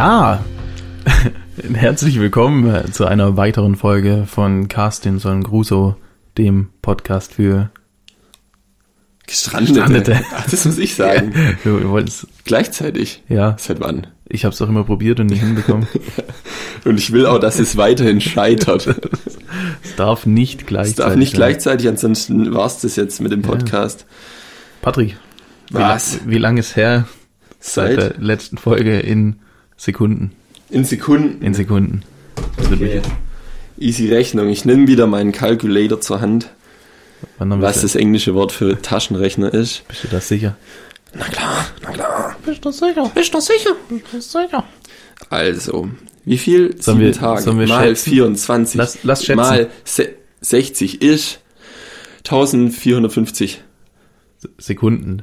Ja, herzlich willkommen zu einer weiteren Folge von Carstin Son Gruso, dem Podcast für Gestrandete. Gestrandete. Ach, das muss ich sagen. wir, wir wollten's, Gleichzeitig. ja, Seit wann? ich habe es auch immer probiert und nicht hinbekommen. Und ich will auch, dass es weiterhin scheitert. Es darf nicht gleichzeitig. Es darf nicht sein. gleichzeitig, ansonsten war's das jetzt mit dem Podcast. Patrick, wie, Was? wie lange ist her seit der Seit letzten Folge in Sekunden? in Sekunden. In Sekunden. Okay. Easy Rechnung. Ich nehme wieder meinen Calculator zur Hand, was das englische Wort für Taschenrechner ist. Bist du da sicher? Na klar, na klar. Bist du sicher? Bist du sicher? Bist du sicher? Also, wie viel? Sollen Sieben wir- Tage wir mal schätzen? 24 Lass- lass schätzen. mal se 60 ist 1450. Sekunden.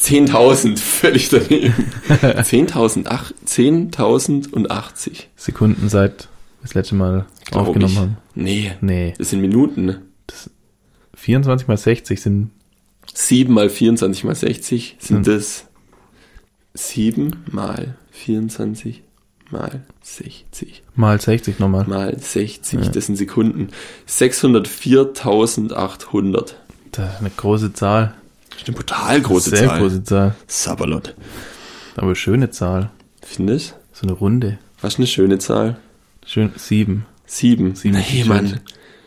10.000, völlig daneben. 10.000, ach, 10.080. Sekunden seit wir das letzte Mal glaub aufgenommen ich. haben. Nee, Nee. das sind Minuten. ne? 24 mal 60 sind 7 mal 24 mal 60 sind Hm. das 7 mal 24 mal 60 mal 60 nochmal. mal 60, Ja. das sind Sekunden. 604.800. Das ist eine große Zahl. Das ist eine brutal große Sehr Zahl. große Zahl. Sabalot. Aber schöne Zahl. Findest So eine Runde. Was ist eine schöne Zahl? Schön. Sieben. Sieben. Sieben nee, Mann.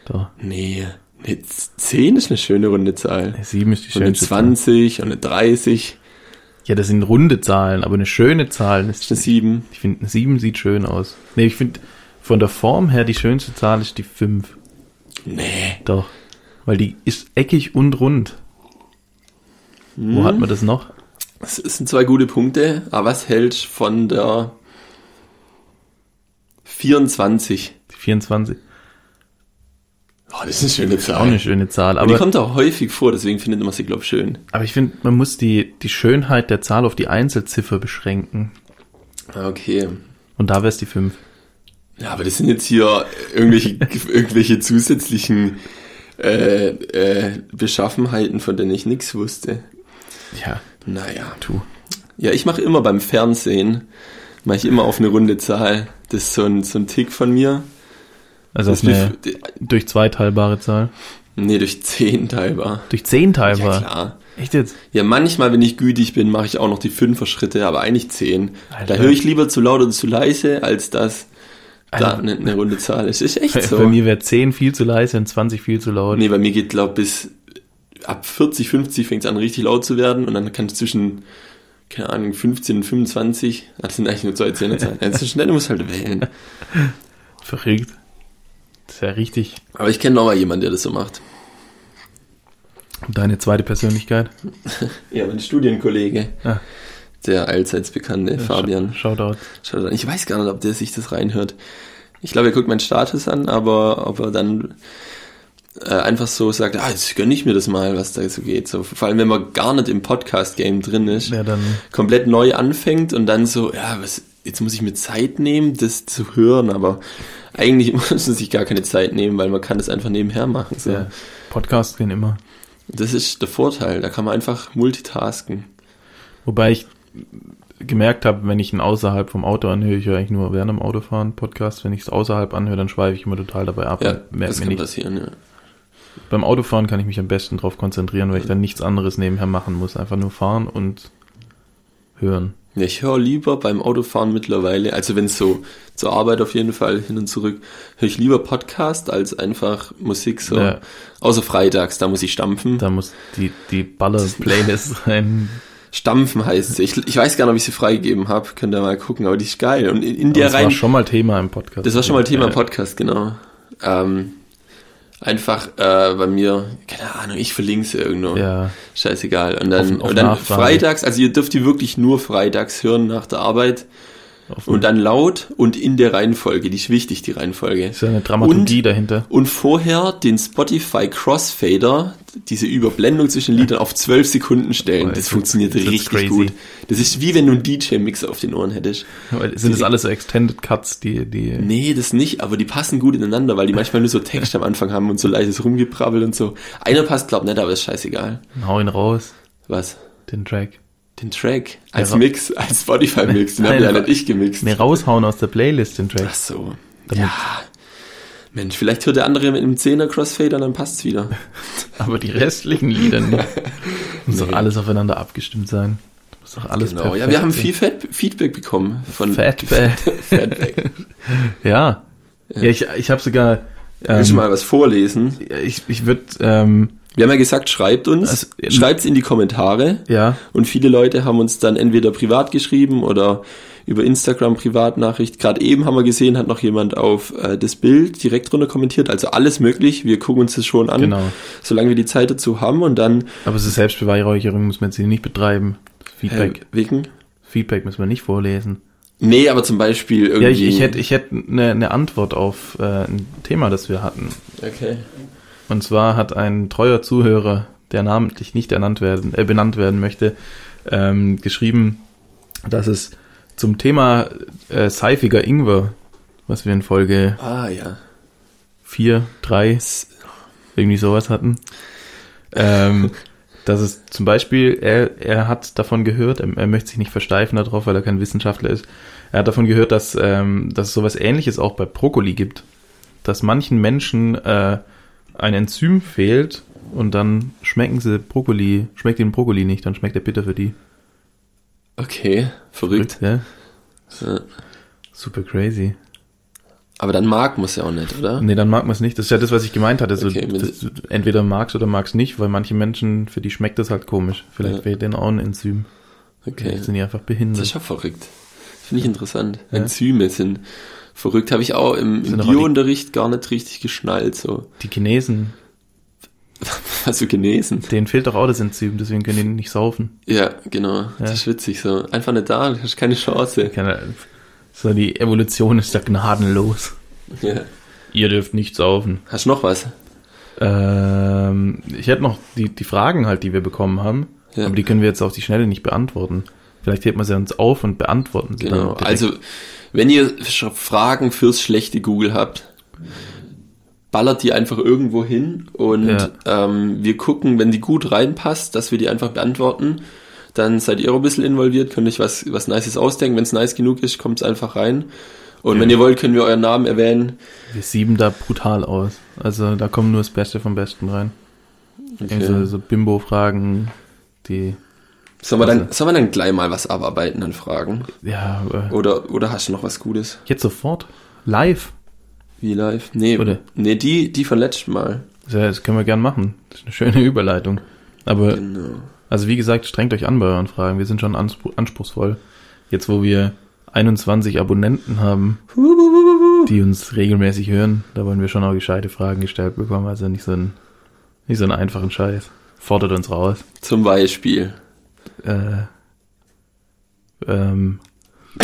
Da. Nee. Nee, zehn ist eine schöne runde Zahl. Nee, Sieben ist die Und eine schönste Zahl. 20 und eine 30. Ja, das sind runde Zahlen, aber eine schöne Zahl ist. Ist eine 7. Ich finde, eine Sieben sieht schön aus. Nee, ich finde, von der Form her die schönste Zahl ist die fünf. Nee. Doch. Weil die ist eckig und rund. Wo Hm. hat man das noch? Das sind zwei gute Punkte. Aber was hältst von der 24? Die 24. Oh, das ist eine schöne Auch eine Zahl. schöne Zahl. Aber die kommt auch häufig vor, deswegen findet man sie, glaube ich, schön. aber ich finde, man muss die, die Schönheit der Zahl auf die Einzelziffer beschränken. Okay. Und da wäre es die fünf. Ja, aber das sind jetzt hier irgendwelche, irgendwelche zusätzlichen äh, äh, Beschaffenheiten, von denen ich nichts wusste. Ja, Naja. tu. Ja, ich mache immer beim Fernsehen, mache ich immer auf eine runde Zahl. Das ist so ein, so ein Tick von mir. Also das Das ist eine bef- durch zwei teilbare Zahl. nee, durch 10 teilbar. Durch zehn Ja, teilbar. klar. Echt jetzt? Ja, manchmal, wenn ich gütig bin, mache ich auch noch die Fünfer-Schritte, aber eigentlich 10. Alter. Da höre ich lieber zu laut oder zu leise, als dass da eine, eine runde Zahl ist. Ist echt so. Bei mir wäre 10 viel zu leise und 20 viel zu laut. Nee, bei mir geht, glaub bis ab 40, 50 fängt es an, richtig laut zu werden und dann kann es zwischen, keine Ahnung, 15 und 25, das sind eigentlich nur zwei Zehnerzahlen. Also schnell, du musst halt wählen. Verrückt. Das ist ja richtig. Aber ich kenne noch mal jemanden, der das so macht. Deine zweite Persönlichkeit. Ja, mein Studienkollege. Ah. Der allseits bekannte Fabian. Shoutout. An. Ich weiß gar nicht, ob der sich das reinhört. Ich glaube, er guckt meinen Status an, aber ob er dann äh, einfach so sagt, ah, jetzt gönne ich mir das mal, was da so geht. So, vor allem, wenn man gar nicht im Podcast-Game drin ist, Ja, dann. komplett neu anfängt und dann so, ja, was, jetzt muss ich mir Zeit nehmen, das zu hören, aber eigentlich muss man sich gar keine Zeit nehmen, weil man kann das einfach nebenher machen. So. Ja. Podcasts gehen immer. Das ist der Vorteil, da kann man einfach multitasken. Wobei ich gemerkt habe, wenn ich ihn außerhalb vom Auto anhöre, ich höre eigentlich nur während dem Autofahren Podcast, wenn ich es außerhalb anhöre, dann schweife ich immer total dabei ab Ja, das kann nicht. passieren, ja. Beim Autofahren kann ich mich am besten darauf konzentrieren, weil ich dann nichts anderes nebenher machen muss. Einfach nur fahren und hören. Ja, ich höre lieber beim Autofahren mittlerweile, also wenn es so zur Arbeit auf jeden Fall hin und zurück, höre ich lieber Podcast als einfach Musik so. Ja. Außer freitags, da muss ich stampfen. Da muss die, die Baller-Playlist rein. Stampfen heißt sie. Ich, ich weiß gar nicht, ob ich sie freigegeben habe. Könnt ihr mal gucken, aber die ist geil. Und in, in der das war rein. schon mal Thema im Podcast. Das war schon mal Thema im Ja. Podcast, genau. Ähm, einfach äh, bei mir, keine Ahnung, ich verlinke sie irgendwo. Ja, Scheißegal. Und dann, Auf- auf und dann Nachfrage. freitags, also ihr dürft die wirklich nur freitags hören nach der Arbeit. Und dann laut und in der Reihenfolge. Die ist wichtig, die Reihenfolge. ist ja eine Dramaturgie dahinter. Und vorher den Spotify Crossfader, diese Überblendung zwischen Liedern auf 12 Sekunden stellen. Boah, das das funktioniert ist richtig crazy. gut. Das ist wie wenn du einen DJ-Mix auf den Ohren hättest. Weil Sind das alles so Extended Cuts, die, die, Nee, das nicht, aber die passen gut ineinander, weil die manchmal nur so Text am Anfang haben und so leises Rumgeprabbel und so. Einer passt, glaub nicht, aber ist scheißegal. hau ihn raus, Was? den Track. Den Track als Ja, Mix, als Spotify-Mix, den habe ja nicht ich gemixt. Nee, raushauen aus der Playlist den Track. Ach so. Damit- Ja. Mensch, vielleicht hört der andere mit einem 10er Crossfader, dann passt's wieder. Aber die restlichen Lieder nicht. Muss doch Nee. alles aufeinander abgestimmt sein. Muss doch alles Genau. perfekt Ja, wir haben viel Feedback bekommen von Fatback. Feedback. Ja. Ja, ich, ich habe sogar. Willst du Ähm, mal was vorlesen? ich ich würde. Ähm, Wir haben ja gesagt, schreibt uns, Also, schreibt's in die Kommentare. ja. Und viele Leute haben uns dann entweder privat geschrieben oder über Instagram Privatnachricht. Gerade eben haben wir gesehen, hat noch jemand auf äh, das Bild direkt drunter kommentiert. Also alles möglich. Wir gucken uns das schon an, Genau. solange wir die Zeit dazu haben. Und dann Aber es ist Selbstbeweihräucherung, muss man jetzt hier nicht betreiben. Feedback. äh, wegen. Feedback müssen wir nicht vorlesen. Nee, aber zum Beispiel irgendwie. Ja, ich, ich hätte ich hätte eine, eine Antwort auf äh, ein Thema, das wir hatten. Okay. Und zwar hat ein treuer Zuhörer, der namentlich nicht ernannt werden, äh, benannt werden möchte, ähm, geschrieben, dass es zum Thema äh, seifiger Ingwer, was wir in Folge Ah ja. 4, 3, Das- irgendwie sowas hatten, ähm, dass es zum Beispiel, er, er hat davon gehört, er, er möchte sich nicht versteifen darauf, weil er kein Wissenschaftler ist, er hat davon gehört, dass, ähm, dass es sowas ähnliches auch bei Brokkoli gibt, dass manchen Menschen äh, ein Enzym fehlt und dann schmecken sie Brokkoli, schmeckt ihnen Brokkoli nicht, dann schmeckt er bitter für die. Okay, verrückt. Ja? Ja. Super crazy. Aber dann mag muss ja auch nicht, oder? Nee, dann mag man es nicht. Das ist ja das, was ich gemeint hatte. So, Okay, das, entweder magst oder magst nicht, weil manche Menschen, für die schmeckt das halt komisch. Vielleicht Ja. fehlt denen auch ein Enzym. Okay. Vielleicht sind die einfach Das behindert. ist ja verrückt. Finde ich interessant. Ja. Enzyme sind verrückt. Habe ich auch im, im Biounterricht gar nicht richtig geschnallt. So. Die Chinesen, Also genesen. denen fehlt doch auch das Enzym, deswegen können die nicht saufen. Ja, genau. Das Ja. ist witzig so. Einfach nicht da, du hast keine Chance. Keine, so, die Evolution ist ja gnadenlos. Ja. Ihr dürft nicht saufen. Hast du noch was? Ähm, ich hätte noch die, die Fragen halt, die wir bekommen haben, Ja. aber die können wir jetzt auf die Schnelle nicht beantworten. Vielleicht hebt man sie uns auf und beantworten sie Genau. dann. direkt. Also, wenn ihr Fragen fürs schlechte Google habt, ballert die einfach irgendwo hin und Ja. ähm, wir gucken, wenn die gut reinpasst, dass wir die einfach beantworten. Dann seid ihr auch ein bisschen involviert, könnt euch was, was Nices ausdenken. Wenn es nice genug ist, kommt es einfach rein. Und wenn ihr wollt, können wir euren Namen erwähnen. Wir sieben da brutal aus. Also da kommen nur das Beste vom Besten rein. Irgendwie So, so Bimbo-Fragen, die, Sollen wir, dann, Also- sollen wir dann gleich mal was abarbeiten an Fragen? ja, äh, Oder, oder hast du noch was Gutes? jetzt sofort, live. Wie live? Nee, Oder? nee die, die von letztem Mal. Das, das können wir gern machen. Das ist eine schöne Überleitung. Aber, Genau. also wie gesagt, strengt euch an bei euren Fragen. Wir sind schon anspr anspruchsvoll. Jetzt, wo wir 21 Abonnenten haben, die uns regelmäßig hören, da wollen wir schon auch gescheite Fragen gestellt bekommen. Also nicht so ein, nicht so einen einfachen Scheiß. Fordert uns raus. Zum Beispiel. Äh, ähm,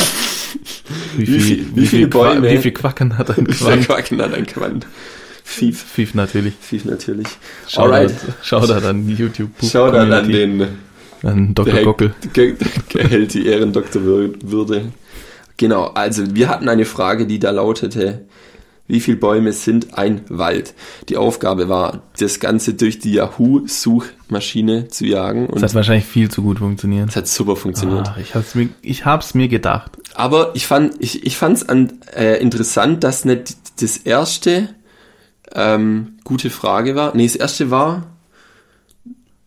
wie, Wie viel, viel- wie, wie viel viele Qua- Bäume? wie viel Quacken hat ein Quant? Quacken hat ein Quant. Fief. Fief natürlich. Fief natürlich. Shoutout, Alright. Shoutout an YouTube. Schau dann an den, An Dr. der, Gockel. der, der hält die Ehrendoktorwürde. Genau, also wir hatten eine Frage, die da lautete, wie viele Bäume sind ein Wald? Die Aufgabe war, das Ganze durch die Yahoo-Suchmaschine zu jagen Das hat wahrscheinlich viel zu gut funktioniert. es hat super funktioniert. Ach, ich hab's mir, ich hab's mir gedacht. Aber ich fand, ich, ich fand's an, äh, interessant, dass nicht das erste ähm, gute Frage war. Nee, das erste war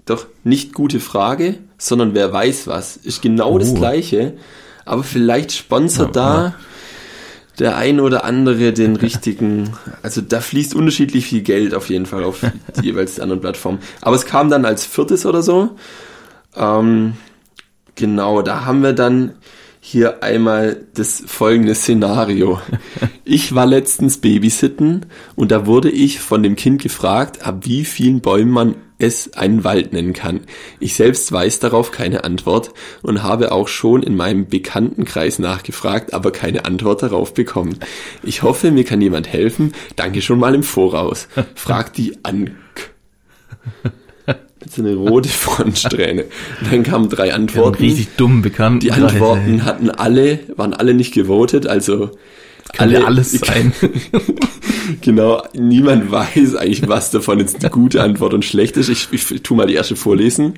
doch nicht gute Frage, sondern wer weiß was. Ist genau das Oh. gleiche. Aber vielleicht sponsert Ja, da der ein oder andere den richtigen, also da fließt unterschiedlich viel Geld auf jeden Fall auf die jeweils anderen Plattformen. Aber es kam dann als viertes oder so. Ähm, genau, da haben wir dann hier einmal das folgende Szenario. Ich war letztens Babysitten und da wurde ich von dem Kind gefragt, ab wie vielen Bäumen man es einen Wald nennen kann. Ich selbst weiß darauf keine Antwort und habe auch schon in meinem Bekanntenkreis nachgefragt, aber keine Antwort darauf bekommen. Ich hoffe, mir kann jemand helfen. Danke schon mal im Voraus. Fragt die Ank. So eine rote Frontsträhne. Dann kamen drei Antworten. richtig dumm bekannt. Die Antworten hatten alle, waren alle nicht gewotet, also alle, alles sein. genau, niemand weiß eigentlich, was davon jetzt eine gute Antwort und schlecht ist. Ich, ich tu mal die erste vorlesen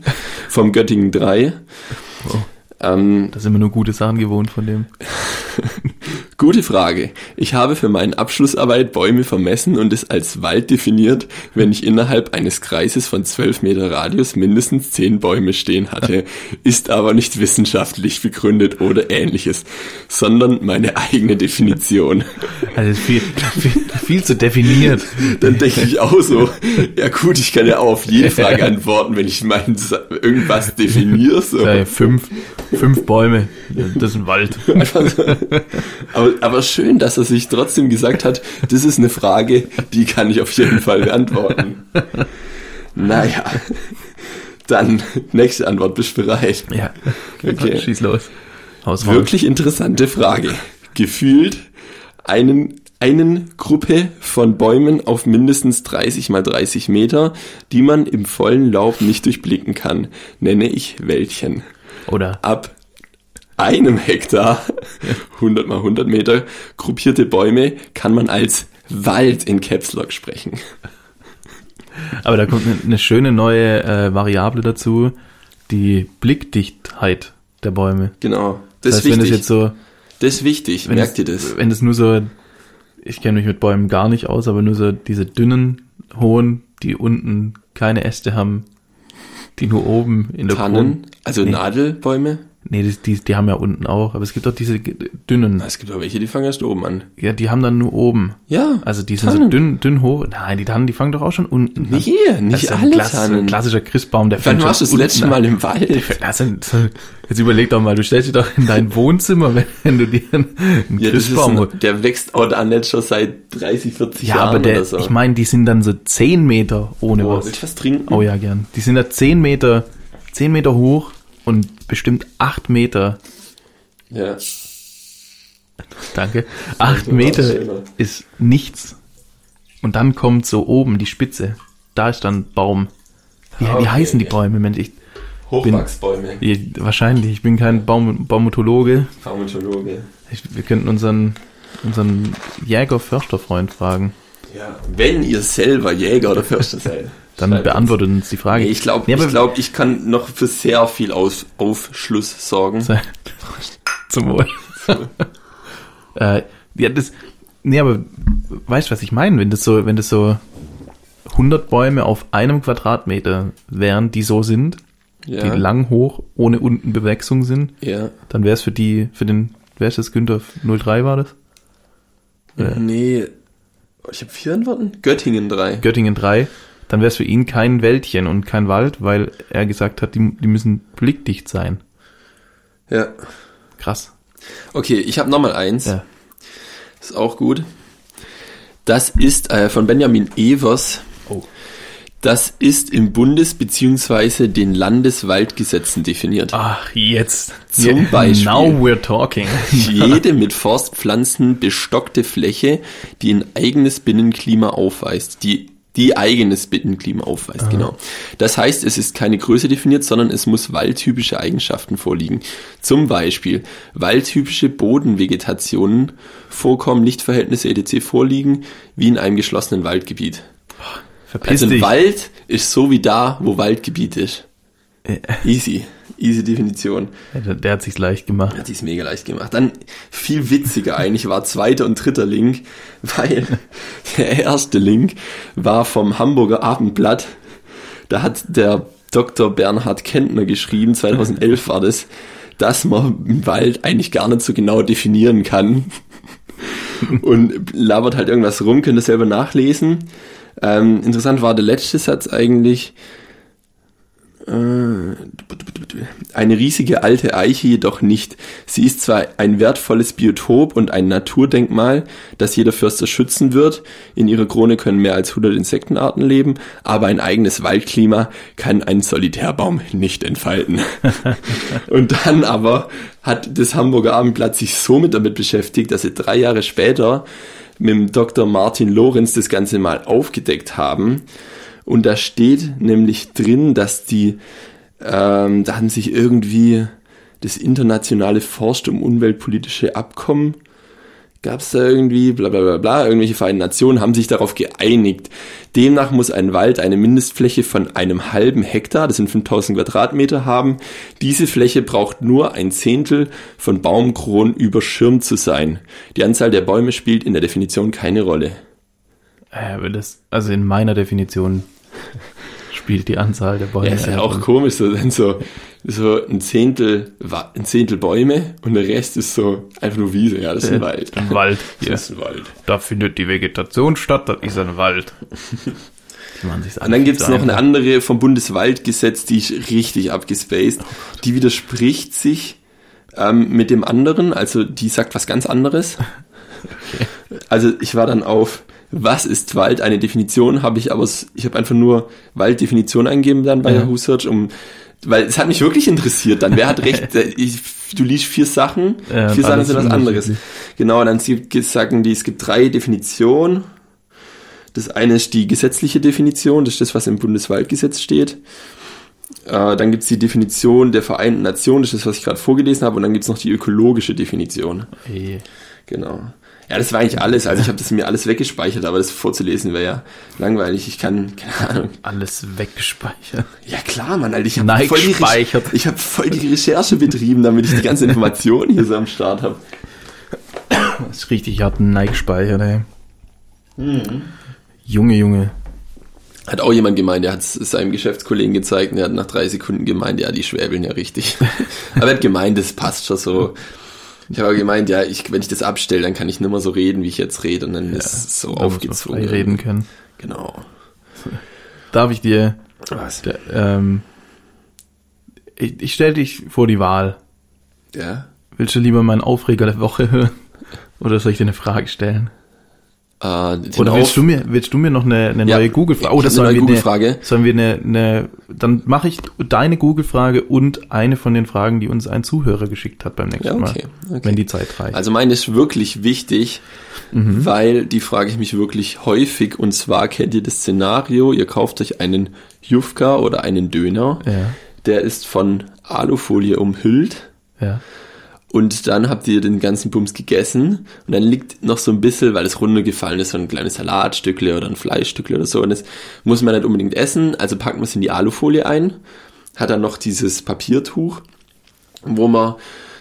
vom Göttingen 3. Ähm, Da sind wir nur gute Sachen gewohnt von dem. Gute Frage. Ich habe für meine Abschlussarbeit Bäume vermessen und es als Wald definiert, wenn ich innerhalb eines Kreises von 12 Meter Radius mindestens 10 Bäume stehen hatte. Ist aber nicht wissenschaftlich begründet oder ähnliches, sondern meine eigene Definition. Also viel, viel, viel zu definiert. Dann denke ich auch so, ja gut, ich kann ja auch auf jede Frage antworten, wenn ich mein, irgendwas definiere. So. Ja, fünf, fünf Bäume. Das ist ein Wald. So. Aber, aber schön, dass er sich trotzdem gesagt hat, das ist eine Frage, die kann ich auf jeden Fall beantworten. Naja, dann nächste Antwort, bist du bereit? Ja. Okay. Schieß los. Haus raus. Wirklich interessante Frage. Gefühlt einen, einen Gruppe von Bäumen auf mindestens 30 mal 30 Meter, die man im vollen Lauf nicht durchblicken kann, nenne ich Wäldchen. Oder ab einem Hektar, 100 mal 100 Meter, gruppierte Bäume kann man als Wald in Caps Lock sprechen. Aber da kommt eine, schöne neue äh, Variable dazu, die Blickdichtheit der Bäume. Genau. Das, Das, heißt, ist wenn es wichtig. jetzt so, das ist wichtig. wenn Merkt es, ihr das? Wenn es nur so, ich kenne mich mit Bäumen gar nicht aus, aber nur so diese dünnen, hohen, die unten keine Äste haben, die nur oben in der Krone. Tannen, also Nee. Nadelbäume. Nee, die, die, die haben ja unten auch, aber es gibt auch diese dünnen. Es gibt auch welche, die fangen erst oben an. Ja, die haben dann nur oben. Ja. Also die sind so dünn, dünn hoch. Nein, die Tannen, die fangen doch auch schon unten an. Nicht Das nicht ist ein alle klass- Tannen. klassischer Christbaum, der Wann fängt warst du das schon letzte an. Mal im Wald? Das sind, jetzt überleg doch mal, du stellst dich doch in dein Wohnzimmer, wenn, du dir einen, einen Ja, Christbaum holst. ein, der wächst auch da nicht schon seit 30, 40 Ja, Jahren aber der, so. ich meine, die sind dann so 10 Meter ohne oh, was. willst du was trinken? Oh ja, gern. Die sind da 10 Meter, 10 Meter hoch und bestimmt 8 Meter, Ja. danke, 8 war Meter ist nichts. Und dann kommt so oben die Spitze. Da ist dann Baum. Wie, Ah, wie okay, heißen die okay. Bäume, Mensch? Ich, Hochwachsbäume. ich, wahrscheinlich, ich bin kein Baum, Baumotologe. Pharmakologe. Ich, wir könnten unseren, unseren Jäger-Förster-Freund fragen. Ja. Wenn ihr selber Jäger oder Förster seid. Dann beantwortet uns die Frage. Nee, ich glaube, Nee, ich, glaub, ich kann noch für sehr viel Aus Aufschluss sorgen. Zum Wohl. äh, ja, das, nee, aber weißt du, was ich meine? Wenn das so, wenn das so 100 Bäume auf einem Quadratmeter wären, die so sind, Ja. die lang hoch, ohne unten Bewechslung sind, ja. dann wäre es für die, für den, wer ist das, Günther 03 war das? Ja. Nee. Ich habe vier Antworten. Göttingen drei. Göttingen 3, dann wäre es für ihn kein Wäldchen und kein Wald, weil er gesagt hat, die, die müssen blickdicht sein. ja. Krass. Okay, ich habe nochmal eins. Ja. Ist auch gut. Das ist äh, von Benjamin Evers. Oh. Das ist im Bundes- bzw. den Landeswaldgesetzen definiert. Ach, jetzt. Zum Beispiel. Now we're talking. Jede mit Forstpflanzen bestockte Fläche, die ein eigenes Binnenklima aufweist, die die eigenes Binnenklima aufweist, genau. Das heißt, es ist keine Größe definiert, sondern es muss waldtypische Eigenschaften vorliegen. Zum Beispiel waldtypische Bodenvegetationen, Vorkommen, Lichtverhältnisse etc. vorliegen, wie in einem geschlossenen Waldgebiet. Verpiss Also ein dich. Wald ist so wie da, wo Waldgebiet ist. Easy. Easy Definition. Der, der hat sich's leicht gemacht. Hat sich's mega leicht gemacht. Dann viel witziger eigentlich war zweiter und dritter Link, weil der erste Link war vom Hamburger Abendblatt. Da hat der Dr. Bernhard Kentner geschrieben, 2011 war das, dass man im Wald eigentlich gar nicht so genau definieren kann. Und labert halt irgendwas rum, könnt ihr selber nachlesen. Ähm, interessant war der letzte Satz eigentlich. Äh, Eine riesige alte Eiche jedoch nicht. Sie ist zwar ein wertvolles Biotop und ein Naturdenkmal, das jeder Förster schützen wird. In ihrer Krone können mehr als 100 Insektenarten leben, aber ein eigenes Waldklima kann ein Solitärbaum nicht entfalten. und dann aber hat das Hamburger Abendblatt sich so mit damit beschäftigt, dass sie drei Jahre später mit dem Dr. Martin Lorenz das Ganze mal aufgedeckt haben. Und da steht nämlich drin, dass die, ähm, da haben sich irgendwie das internationale Forst- und umweltpolitische Abkommen gab es da irgendwie, bla bla bla bla, irgendwelche Vereinten Nationen haben sich darauf geeinigt. Demnach muss ein Wald eine Mindestfläche von einem halben Hektar, das sind 5000 Quadratmeter, haben. Diese Fläche braucht nur ein Zehntel von Baumkronen überschirmt zu sein. Die Anzahl der Bäume spielt in der Definition keine Rolle. Äh, das, also in meiner Definition spielt die Anzahl der Bäume. Ja, ist ja auch komisch, so, so, so ein Zehntel, ein Zehntel Bäume und der Rest ist so einfach nur Wiese. Ja, das ist ein Wald. Ein Wald. Das ist ein Wald. Da findet die Vegetation statt, das ist ein Wald. Und dann gibt's so noch eine andere vom Bundeswaldgesetz, die ist richtig abgespaced. Die widerspricht sich ähm, mit dem anderen, also die sagt was ganz anderes. Also ich war dann auf, was ist Wald? Eine Definition habe ich, aber es- ich habe einfach nur Walddefinition eingegeben dann bei Ja. Yahoo Search, um weil es hat mich wirklich interessiert dann. Wer hat recht? Ich, du liest vier Sachen, Ja, vier Sachen sind was anderes. Genau, dann sagen die, es gibt drei Definitionen. Das eine ist die gesetzliche Definition, das ist das, was im Bundeswaldgesetz steht. Äh, dann gibt's die Definition der Vereinten Nationen, das ist das, was ich gerade vorgelesen habe. Und dann gibt's noch die ökologische Definition. Ey. Genau. Ja, das war eigentlich alles. Also ich habe das mir alles weggespeichert, aber das vorzulesen wäre ja langweilig. Ich kann, keine Ahnung. Alles weggespeichert. Ja klar, Mann, Alter, ich habe voll, die Re- ich hab voll die Recherche betrieben, damit ich die ganze Information hier so am Start habe. Das ist richtig hart Nike gespeichert, ey. Mhm. Junge, Junge. Hat auch jemand gemeint, der hat es seinem Geschäftskollegen gezeigt und er hat nach drei Sekunden gemeint, ja, die schwäbeln ja richtig. Aber er hat gemeint, das passt schon so. Ich habe gemeint, ja, ich, wenn ich das abstelle, dann kann ich nicht mehr so reden, wie ich jetzt rede und dann ist es so aufgezwungen. reden können. Genau. Darf ich dir, Was? der, ähm, ich, ich stell dich vor die Wahl. Ja? Willst du lieber meinen Aufreger der Woche hören? Oder soll ich dir eine Frage stellen? Äh, Oder willst du mir, willst du mir noch eine, eine Ja, neue Google-Frage? Oh, das sollen eine, Google-Frage. sollen wir eine, eine, dann mache ich deine Google-Frage und eine von den Fragen, die uns ein Zuhörer geschickt hat beim nächsten Ja, okay, Mal. okay. Wenn die Zeit reicht. Also meine ist wirklich wichtig, Mhm. weil die frage ich mich wirklich häufig und zwar kennt ihr das Szenario, ihr kauft euch einen Jufka oder einen Döner, ja, der ist von Alufolie umhüllt ja. Und dann habt ihr den ganzen Bums gegessen und dann liegt noch so ein bisschen, weil es runtergefallen ist, so ein kleines Salatstückle oder ein Fleischstückle oder so und das muss man nicht unbedingt essen, also packt man es in die Alufolie ein, hat dann noch dieses Papiertuch, wo man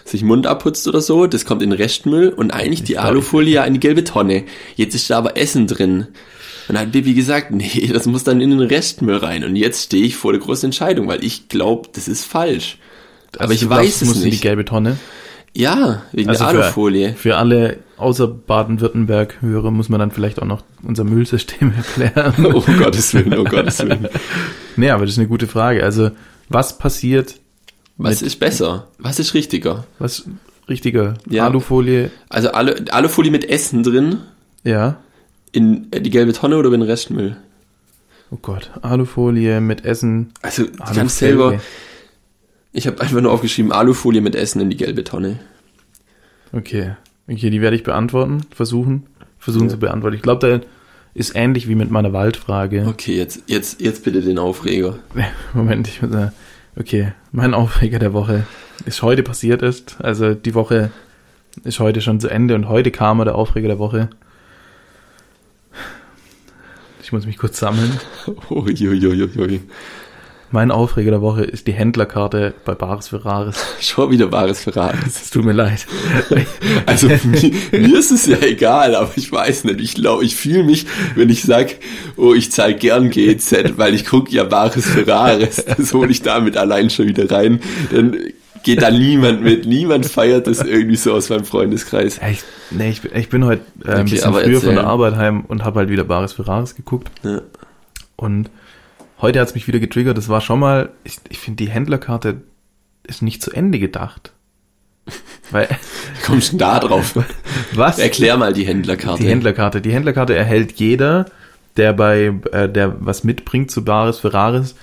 sich Mund abputzt oder so, das kommt in den Restmüll und eigentlich die Alufolie ja in die gelbe Tonne. Jetzt ist da aber Essen drin. Und dann hat Bibi gesagt, nee, das muss dann in den Restmüll rein. Und jetzt stehe ich vor der großen Entscheidung, weil ich glaube, das ist falsch. aber Also ich du weiß es muss in die nicht. gelbe Tonne. Ja, wegen Also der für- Alufolie. Für alle außer Baden-Württemberg-Hörer muss man dann vielleicht auch noch unser Müllsystem erklären. Oh Gottes Willen, oh Gottes Willen. nee, aber das ist eine gute Frage. Also, was passiert, Was ist besser? Was ist richtiger? was richtiger Ja. Alufolie, Also Alu Alufolie mit Essen drin, ja. in äh, die gelbe Tonne oder in den Restmüll? Oh Gott, Alufolie mit Essen. Also du Alufolie. kannst selber, ich habe einfach nur aufgeschrieben, Alufolie mit Essen in die gelbe Tonne. Okay. Okay, die werde ich beantworten, versuchen, versuchen Ja. zu beantworten. Ich glaube, da ist ähnlich wie mit meiner Waldfrage. Okay, jetzt, jetzt, jetzt bitte den Aufreger. Moment, ich muss, äh, okay, mein Aufreger der Woche ist heute passiert ist. Also die Woche ist heute schon zu Ende und heute kam er, der Aufreger der Woche. Ich muss mich kurz sammeln. Uiuiuiui. Mein Aufreger der Woche ist die Händlerkarte bei Bares Ferraris. Schon wieder wahres Verraten. Es tut mir leid. Also mir, mir ist es ja egal, aber ich weiß nicht. Ich glaube, ich fühle mich, wenn ich sag, oh, ich zahle gern GZ, weil ich gucke ja wahres Ferraris. Das hole ich damit allein schon wieder rein. Dann geht da niemand mit. Niemand feiert das irgendwie so aus meinem Freundeskreis. Ja, ich, nee, ich, bin- ich bin heute äh, ein Okay, bisschen früher von erzähl. der Arbeit heim und habe halt wieder Bares Ferraris geguckt. Ja. Und heute hat's mich wieder getriggert. Das war schon mal, ich, ich finde, die Händlerkarte ist nicht zu Ende gedacht. Weil, kommst du da drauf? was? Erklär mal die Händlerkarte. Die Händlerkarte. Die Händlerkarte erhält jeder, der bei, äh, der was mitbringt zu Bares Ferraris,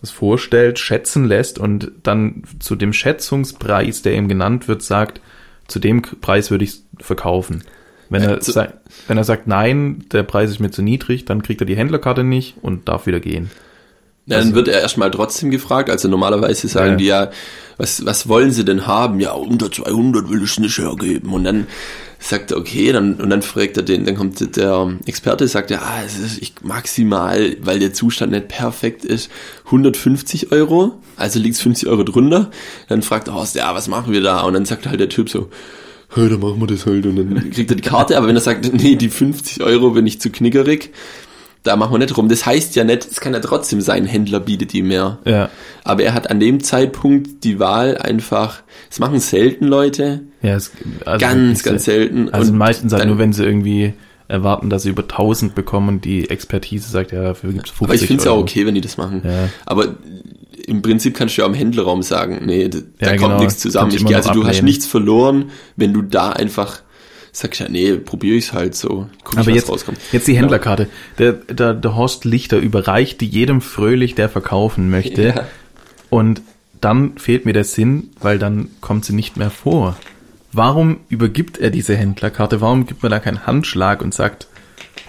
das vorstellt, schätzen lässt und dann zu dem Schätzungspreis, der ihm genannt wird, sagt, zu dem Preis würde ich verkaufen. Wenn Äh, er, sa- wenn er sagt, nein, der Preis ist mir zu niedrig, dann kriegt er die Händlerkarte nicht und darf wieder gehen. Ja, dann wird er erstmal trotzdem gefragt. Also normalerweise sagen Ja. die ja, was, was wollen sie denn haben? Ja, unter 200 will ich nicht hergeben. Und dann sagt er, okay, dann, und dann fragt er den, dann kommt der Experte, sagt ja, ah, es ist ich maximal, weil der Zustand nicht perfekt ist, 150 Euro, also liegt's 50 Euro drunter. Dann fragt der Horst, ja, was machen wir da? Und dann sagt halt der Typ so, hey, dann machen wir das halt. Und dann kriegt er die Karte, aber wenn er sagt, nee, die 50 Euro bin ich zu knickerig, da machen wir nicht rum. Das heißt ja nicht, es kann ja trotzdem sein, Händler bietet ihm mehr. Ja. Aber er hat an dem Zeitpunkt die Wahl einfach, es machen selten Leute, Ja, es, also ganz, ganz selten. Also Und meistens halt nur, wenn sie irgendwie erwarten, dass sie über 1000 bekommen und die Expertise sagt, ja, dafür gibt's 50 Aber ich finde es ja okay, wenn die das machen. Ja. Aber im Prinzip kannst du ja am Händlerraum sagen, nee, da, Ja, kommt genau. nichts zusammen. Ich, also du hast ablehnen. nichts verloren, wenn du da einfach sagst, ja, nee, probiere ich's halt so. Guck ich, Aber was jetzt, rauskommt. jetzt die Händlerkarte. Der, der, der Horst Lichter überreicht die jedem fröhlich, der verkaufen möchte. Ja. Und dann fehlt mir der Sinn, weil dann kommt sie nicht mehr vor. Warum übergibt er diese Händlerkarte? Warum gibt man da keinen Handschlag und sagt,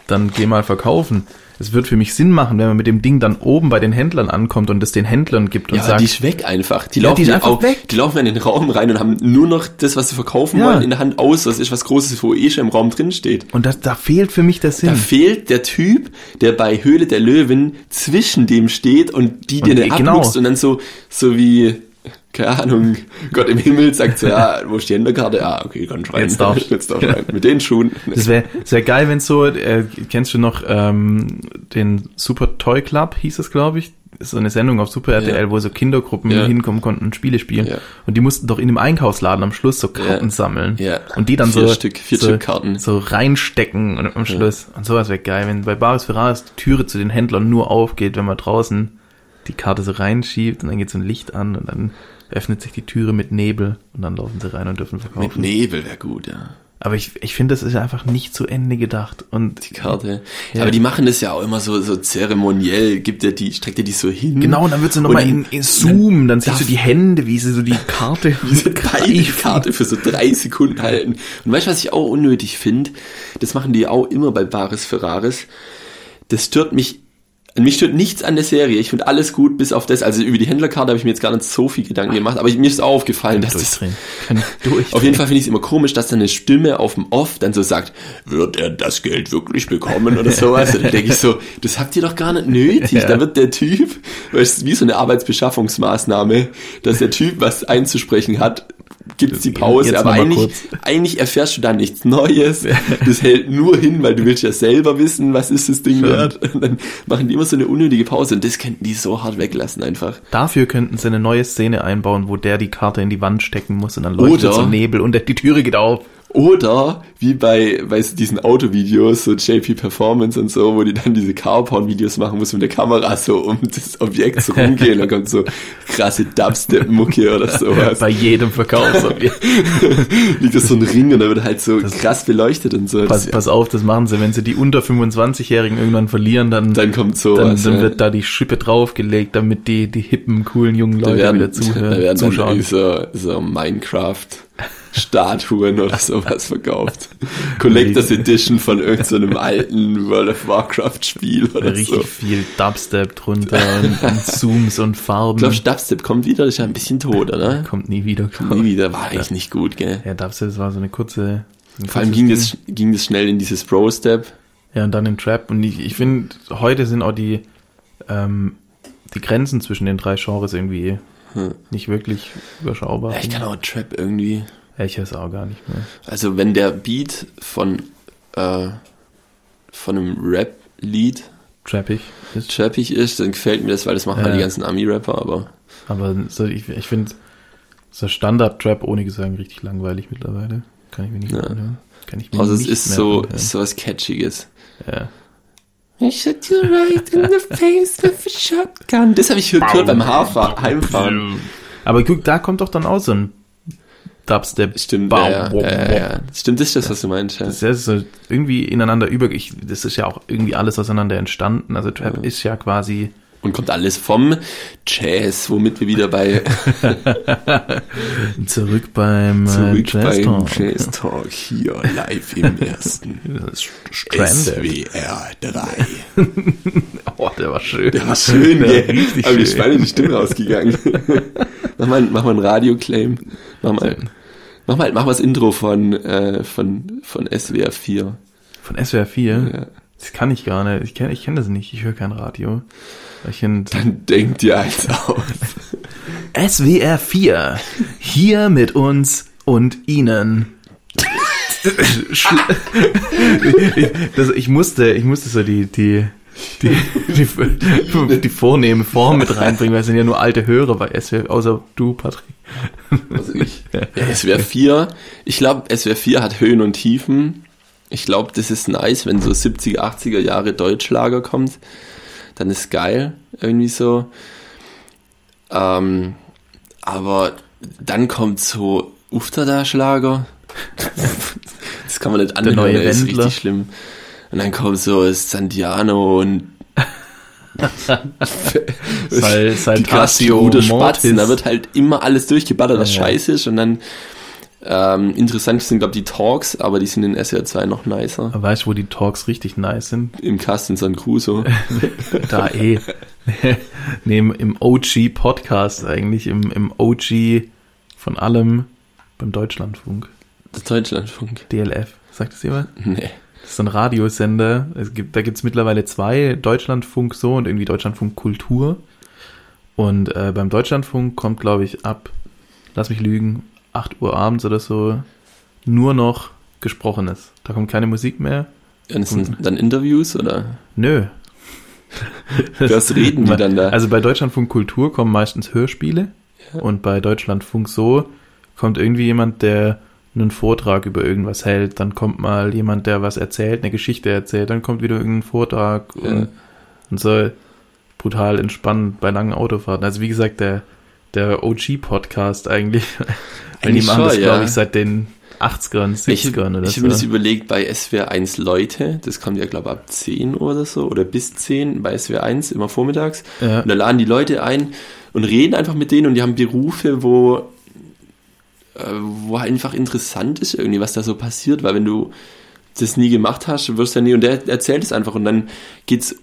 dann geh mal verkaufen? Es wird für mich Sinn machen, wenn man mit dem Ding dann oben bei den Händlern ankommt und es den Händlern gibt und Ja, sagt, die ist weg einfach. Die Ja, laufen die einfach auch, weg. die laufen in den Raum rein und haben nur noch das, was sie verkaufen Ja. wollen, in der Hand aus. Das ist was Großes, wo eh schon im Raum drin steht. und das, da fehlt für mich der Sinn. Da fehlt der Typ, der bei Höhle der Löwen zwischen dem steht und die Und dir die- dann genau. abluchst und dann so, so wie, keine Ahnung, Gott im Himmel sagt so, ja, wo ist die Händlerkarte? Ah, okay, kann schreien. Jetzt darfst. Jetzt darfst du rein. Mit den Schuhen. Das wäre wär geil, wenn so, äh, kennst du noch ähm, den Super Toy Club, hieß es, glaube ich. Ist so eine Sendung auf Super RTL, Ja. wo so Kindergruppen Ja. hinkommen konnten und Spiele spielen. Ja. Und die mussten doch in dem Einkaufsladen am Schluss so Karten sammeln. Ja. Und die dann Vier so, Stück- vier so, Stück Karten. so reinstecken und am Schluss. Und sowas wäre geil, wenn bei Baris Ferraris die Türe zu den Händlern nur aufgeht, wenn man draußen die Karte so reinschiebt und dann geht so ein Licht an und dann öffnet sich die Türe mit Nebel und dann laufen sie rein und dürfen verkaufen. Mit Nebel wäre gut, ja. Aber ich, ich finde, das ist einfach nicht zu Ende gedacht. Und Die Karte. Ja. Aber die machen das ja auch immer so, so zeremoniell, gibt er die, streckt er die so hin. Genau, und dann wird sie nochmal in, in Zoom, dann siehst darf- du die Hände, wie sie so die Karte diese beide Karte für so drei Sekunden halten. Und weißt du, was ich auch unnötig finde? Das machen die auch immer bei Baris Ferraris. Das stört mich, mich stört nichts an der Serie. Ich finde alles gut, bis auf das. Also über die Händlerkarte habe ich mir jetzt gar nicht so viel Gedanken gemacht, aber mir ist auch aufgefallen, dass das, auf jeden Fall finde ich es immer komisch, dass dann eine Stimme auf dem Off dann so sagt, wird er das Geld wirklich bekommen oder sowas? Und dann denke ich so, das habt ihr doch gar nicht nötig. Ja. Da wird der Typ, weißt du, wie so eine Arbeitsbeschaffungsmaßnahme, dass der Typ was einzusprechen hat, gibt's die Pause, Jetzt aber eigentlich, eigentlich erfährst du da nichts Neues. Das hält nur hin, weil du willst ja selber wissen, was ist das Ding wert. Und dann machen die immer so eine unnötige Pause und das könnten die so hart weglassen einfach. Dafür könnten sie eine neue Szene einbauen, wo der die Karte in die Wand stecken muss und dann leuchtet Oder- so Nebel und die Türe geht auf. Oder wie bei, bei so diesen Autovideos, so JP Performance und so, wo die dann diese Carporn-Videos machen, muss mit der Kamera so um das Objekt so rumgehen, dann kommt so krasse Dubstep-Mucke oder sowas. Bei jedem Verkaufsobjekt. Liegt das so ein Ring und da wird halt so krass beleuchtet und so. pass, Das, pass auf, das machen sie. Wenn sie die unter 25-Jährigen irgendwann verlieren, dann, dann kommt dann, sowas. dann ja. wird da die Schippe draufgelegt, damit die, die hippen, coolen jungen Leute werden, wieder zuhören, da werden dann zuschauen. so, so Minecraft-Statuen oder sowas verkauft. Collectors Edition von irgendeinem alten World of Warcraft-Spiel oder Richtig so. viel Dubstep drunter und, und Zooms und Farben. Ich glaube, Dubstep kommt wieder, das ist ja ein bisschen tot, oder? Kommt nie wieder. glaub Nie wieder, war eigentlich nicht gut, gell? Ja, Dubstep, das war so eine kurze. so Vor allem ging Ding. das, ging das schnell in dieses Bro-Step. Ja, und dann in Trap. Und ich, ich finde, heute sind auch die, ähm, die Grenzen zwischen den drei Genres irgendwie Hm. nicht wirklich überschaubar. Ja, ich kann auch Trap irgendwie. Ich höre es auch gar nicht mehr. Also wenn der Beat von, äh, von einem Rap-Lied Trappig ist. trappig ist, dann gefällt mir das, weil das machen halt Ja. die ganzen Ami-Rapper, aber Aber so, ich, ich finde so Standard-Trap ohne Gesang richtig langweilig mittlerweile. Kann ich mir nicht Ja. mehr anhören. Kann ich mir also es ist so, anhören. ist so was Catchiges. Ja. I shot you right in the face with a shotgun. Das habe ich gehört beim Haarfahren, Heimfahren. Aber guck, da kommt doch dann auch so ein Dubstep. Stimmt, Bau, ja, ja, bau, ja, ja. Stimmt, das ist das, was du meinst, ja. Das ist so irgendwie ineinander über. Ich, das ist ja auch irgendwie alles auseinander entstanden. Also Trap ist ja quasi. Und kommt alles vom Jazz, womit wir wieder bei Zurück beim äh, zurück Jazz beim Talk. Jazz Talk hier live im ersten Das ist Stranded. SWR 3. Oh, der war schön. Der war schön, Der war richtig Aber die schön. Schweine die Stimme rausgegangen. mach mal, mach mal einen Radio-Claim. Mach mal, Mach mal, mach mal das Intro von, äh, von, von SWR 4. Von SWR 4? Ja. Das kann ich gar nicht. Ich kenne ich kenn das nicht. Ich höre kein Radio. Ich Dann denkt dir eins aus. SWR 4. Hier mit uns und Ihnen. ich, das, ich musste, ich musste so die, die, die, die, die vornehme Form mit reinbringen, weil es sind ja nur alte Hörer bei SWR, außer du, Patrick. Also ich. Ja, SWR 4. Ich glaube, SWR 4 hat Höhen und Tiefen. Ich glaube, das ist nice, wenn so 70er, 80er Jahre Deutschlager kommt. Dann ist geil, irgendwie so. Ähm, aber dann kommt so Uftada-Schlager. das kann man nicht anhören, neue der ist Wendler. richtig schlimm. Und dann kommt so Santiano und Sal- Saltatio Mortis. Spatzen, da wird halt immer alles durchgeballert, was Ja, scheiße ist und dann ähm, interessant sind, glaube ich, die Talks, aber die sind in SR 2 noch nicer. Weißt du, wo die Talks richtig nice sind? Im Cast in San Crusoe. Da eh. nee, im, im OG-Podcast eigentlich, im, im OG von allem beim Deutschlandfunk. Der Deutschlandfunk. DLF. Sagt das jemand? Nee. Das ist ein Radiosender. Es gibt, da gibt's mittlerweile zwei, Deutschlandfunk so und irgendwie Deutschlandfunk Kultur. Und äh, beim Deutschlandfunk kommt, glaube ich, ab, lass mich lügen, 8 Uhr abends oder so, nur noch Gesprochenes. Da kommt keine Musik mehr. Und es sind dann Interviews oder Nö. was reden die dann da? Also bei Deutschlandfunk Kultur kommen meistens Hörspiele und bei Deutschlandfunk so kommt irgendwie jemand, der einen Vortrag über irgendwas hält, dann kommt mal jemand, der was erzählt, eine Geschichte erzählt, dann kommt wieder irgendein Vortrag Ja. und, und so brutal entspannt bei langen Autofahrten. Also wie gesagt, der, der OG-Podcast eigentlich. Weil die machen das, schon, glaube ja. ich, seit den 80ern, 70ern ich oder ich so. habe mir das überlegt, bei SWR 1 Leute, das kommt ja, glaube ich, ab 10 oder so, oder bis 10 bei SWR 1, immer vormittags. Ja. Und da laden die Leute ein und reden einfach mit denen und die haben Berufe, wo, wo einfach interessant ist irgendwie, was da so passiert, weil wenn du das nie gemacht hast, wirst du ja nie, und der erzählt es einfach und dann geht's,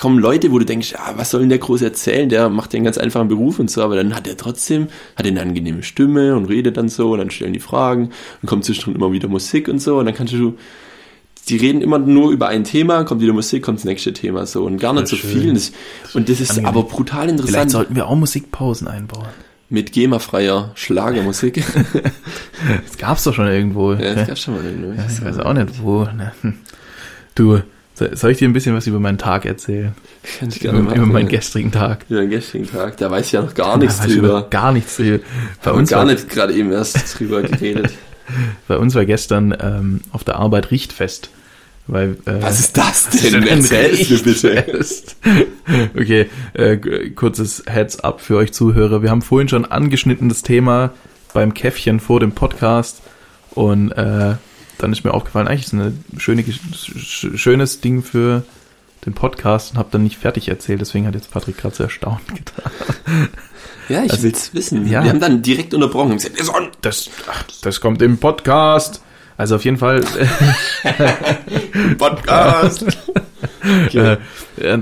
kommen Leute, wo du denkst, ah, was soll denn der groß erzählen, der macht ja einen ganz einfachen Beruf und so, aber dann hat er trotzdem, hat er eine angenehme Stimme und redet dann so und dann stellen die Fragen und kommt zwischendrin immer wieder Musik und so und dann kannst du, die reden immer nur über ein Thema, kommt wieder Musik, kommt das nächste Thema so und gar nicht so viel. Und das, und das ist Angenehm. aber brutal Vielleicht interessant sollten wir auch Musikpausen einbauen. Mit GEMA-freier Schlagermusik. ja, Das gab's doch schon irgendwo. das gab's schon mal irgendwie. Ja, ich weiß auch nicht wo. ne. Hm. Du, so- soll ich dir ein bisschen was über meinen Tag erzählen? Kann ich Über, gerne machen. über meinen gestrigen Tag. Über den gestrigen Tag. Da weiß ich ja noch gar nichts Da ich drüber. über Gar nichts drüber. Bei Haben uns, gar war, nicht gerade eben erst drüber geredet. bei uns war gestern ähm, auf der Arbeit Richtfest. Weil, äh, Was ist das denn? ein Erzähl's mir bitte. Okay, äh, kurzes Heads-up für euch Zuhörer. Wir haben vorhin schon angeschnitten das Thema beim Käffchen vor dem Podcast und äh, dann ist mir aufgefallen, eigentlich ist eine schöne, Gesch- sch schönes Ding für den Podcast und habe dann nicht fertig erzählt, deswegen hat jetzt Patrick gerade so erstaunt getan. Ja, ich Also, will's wissen. ja. Wir haben dann direkt unterbrochen und gesagt, "Wir sollen Das, das kommt im Podcast. Also auf jeden Fall, Podcast. äh, äh,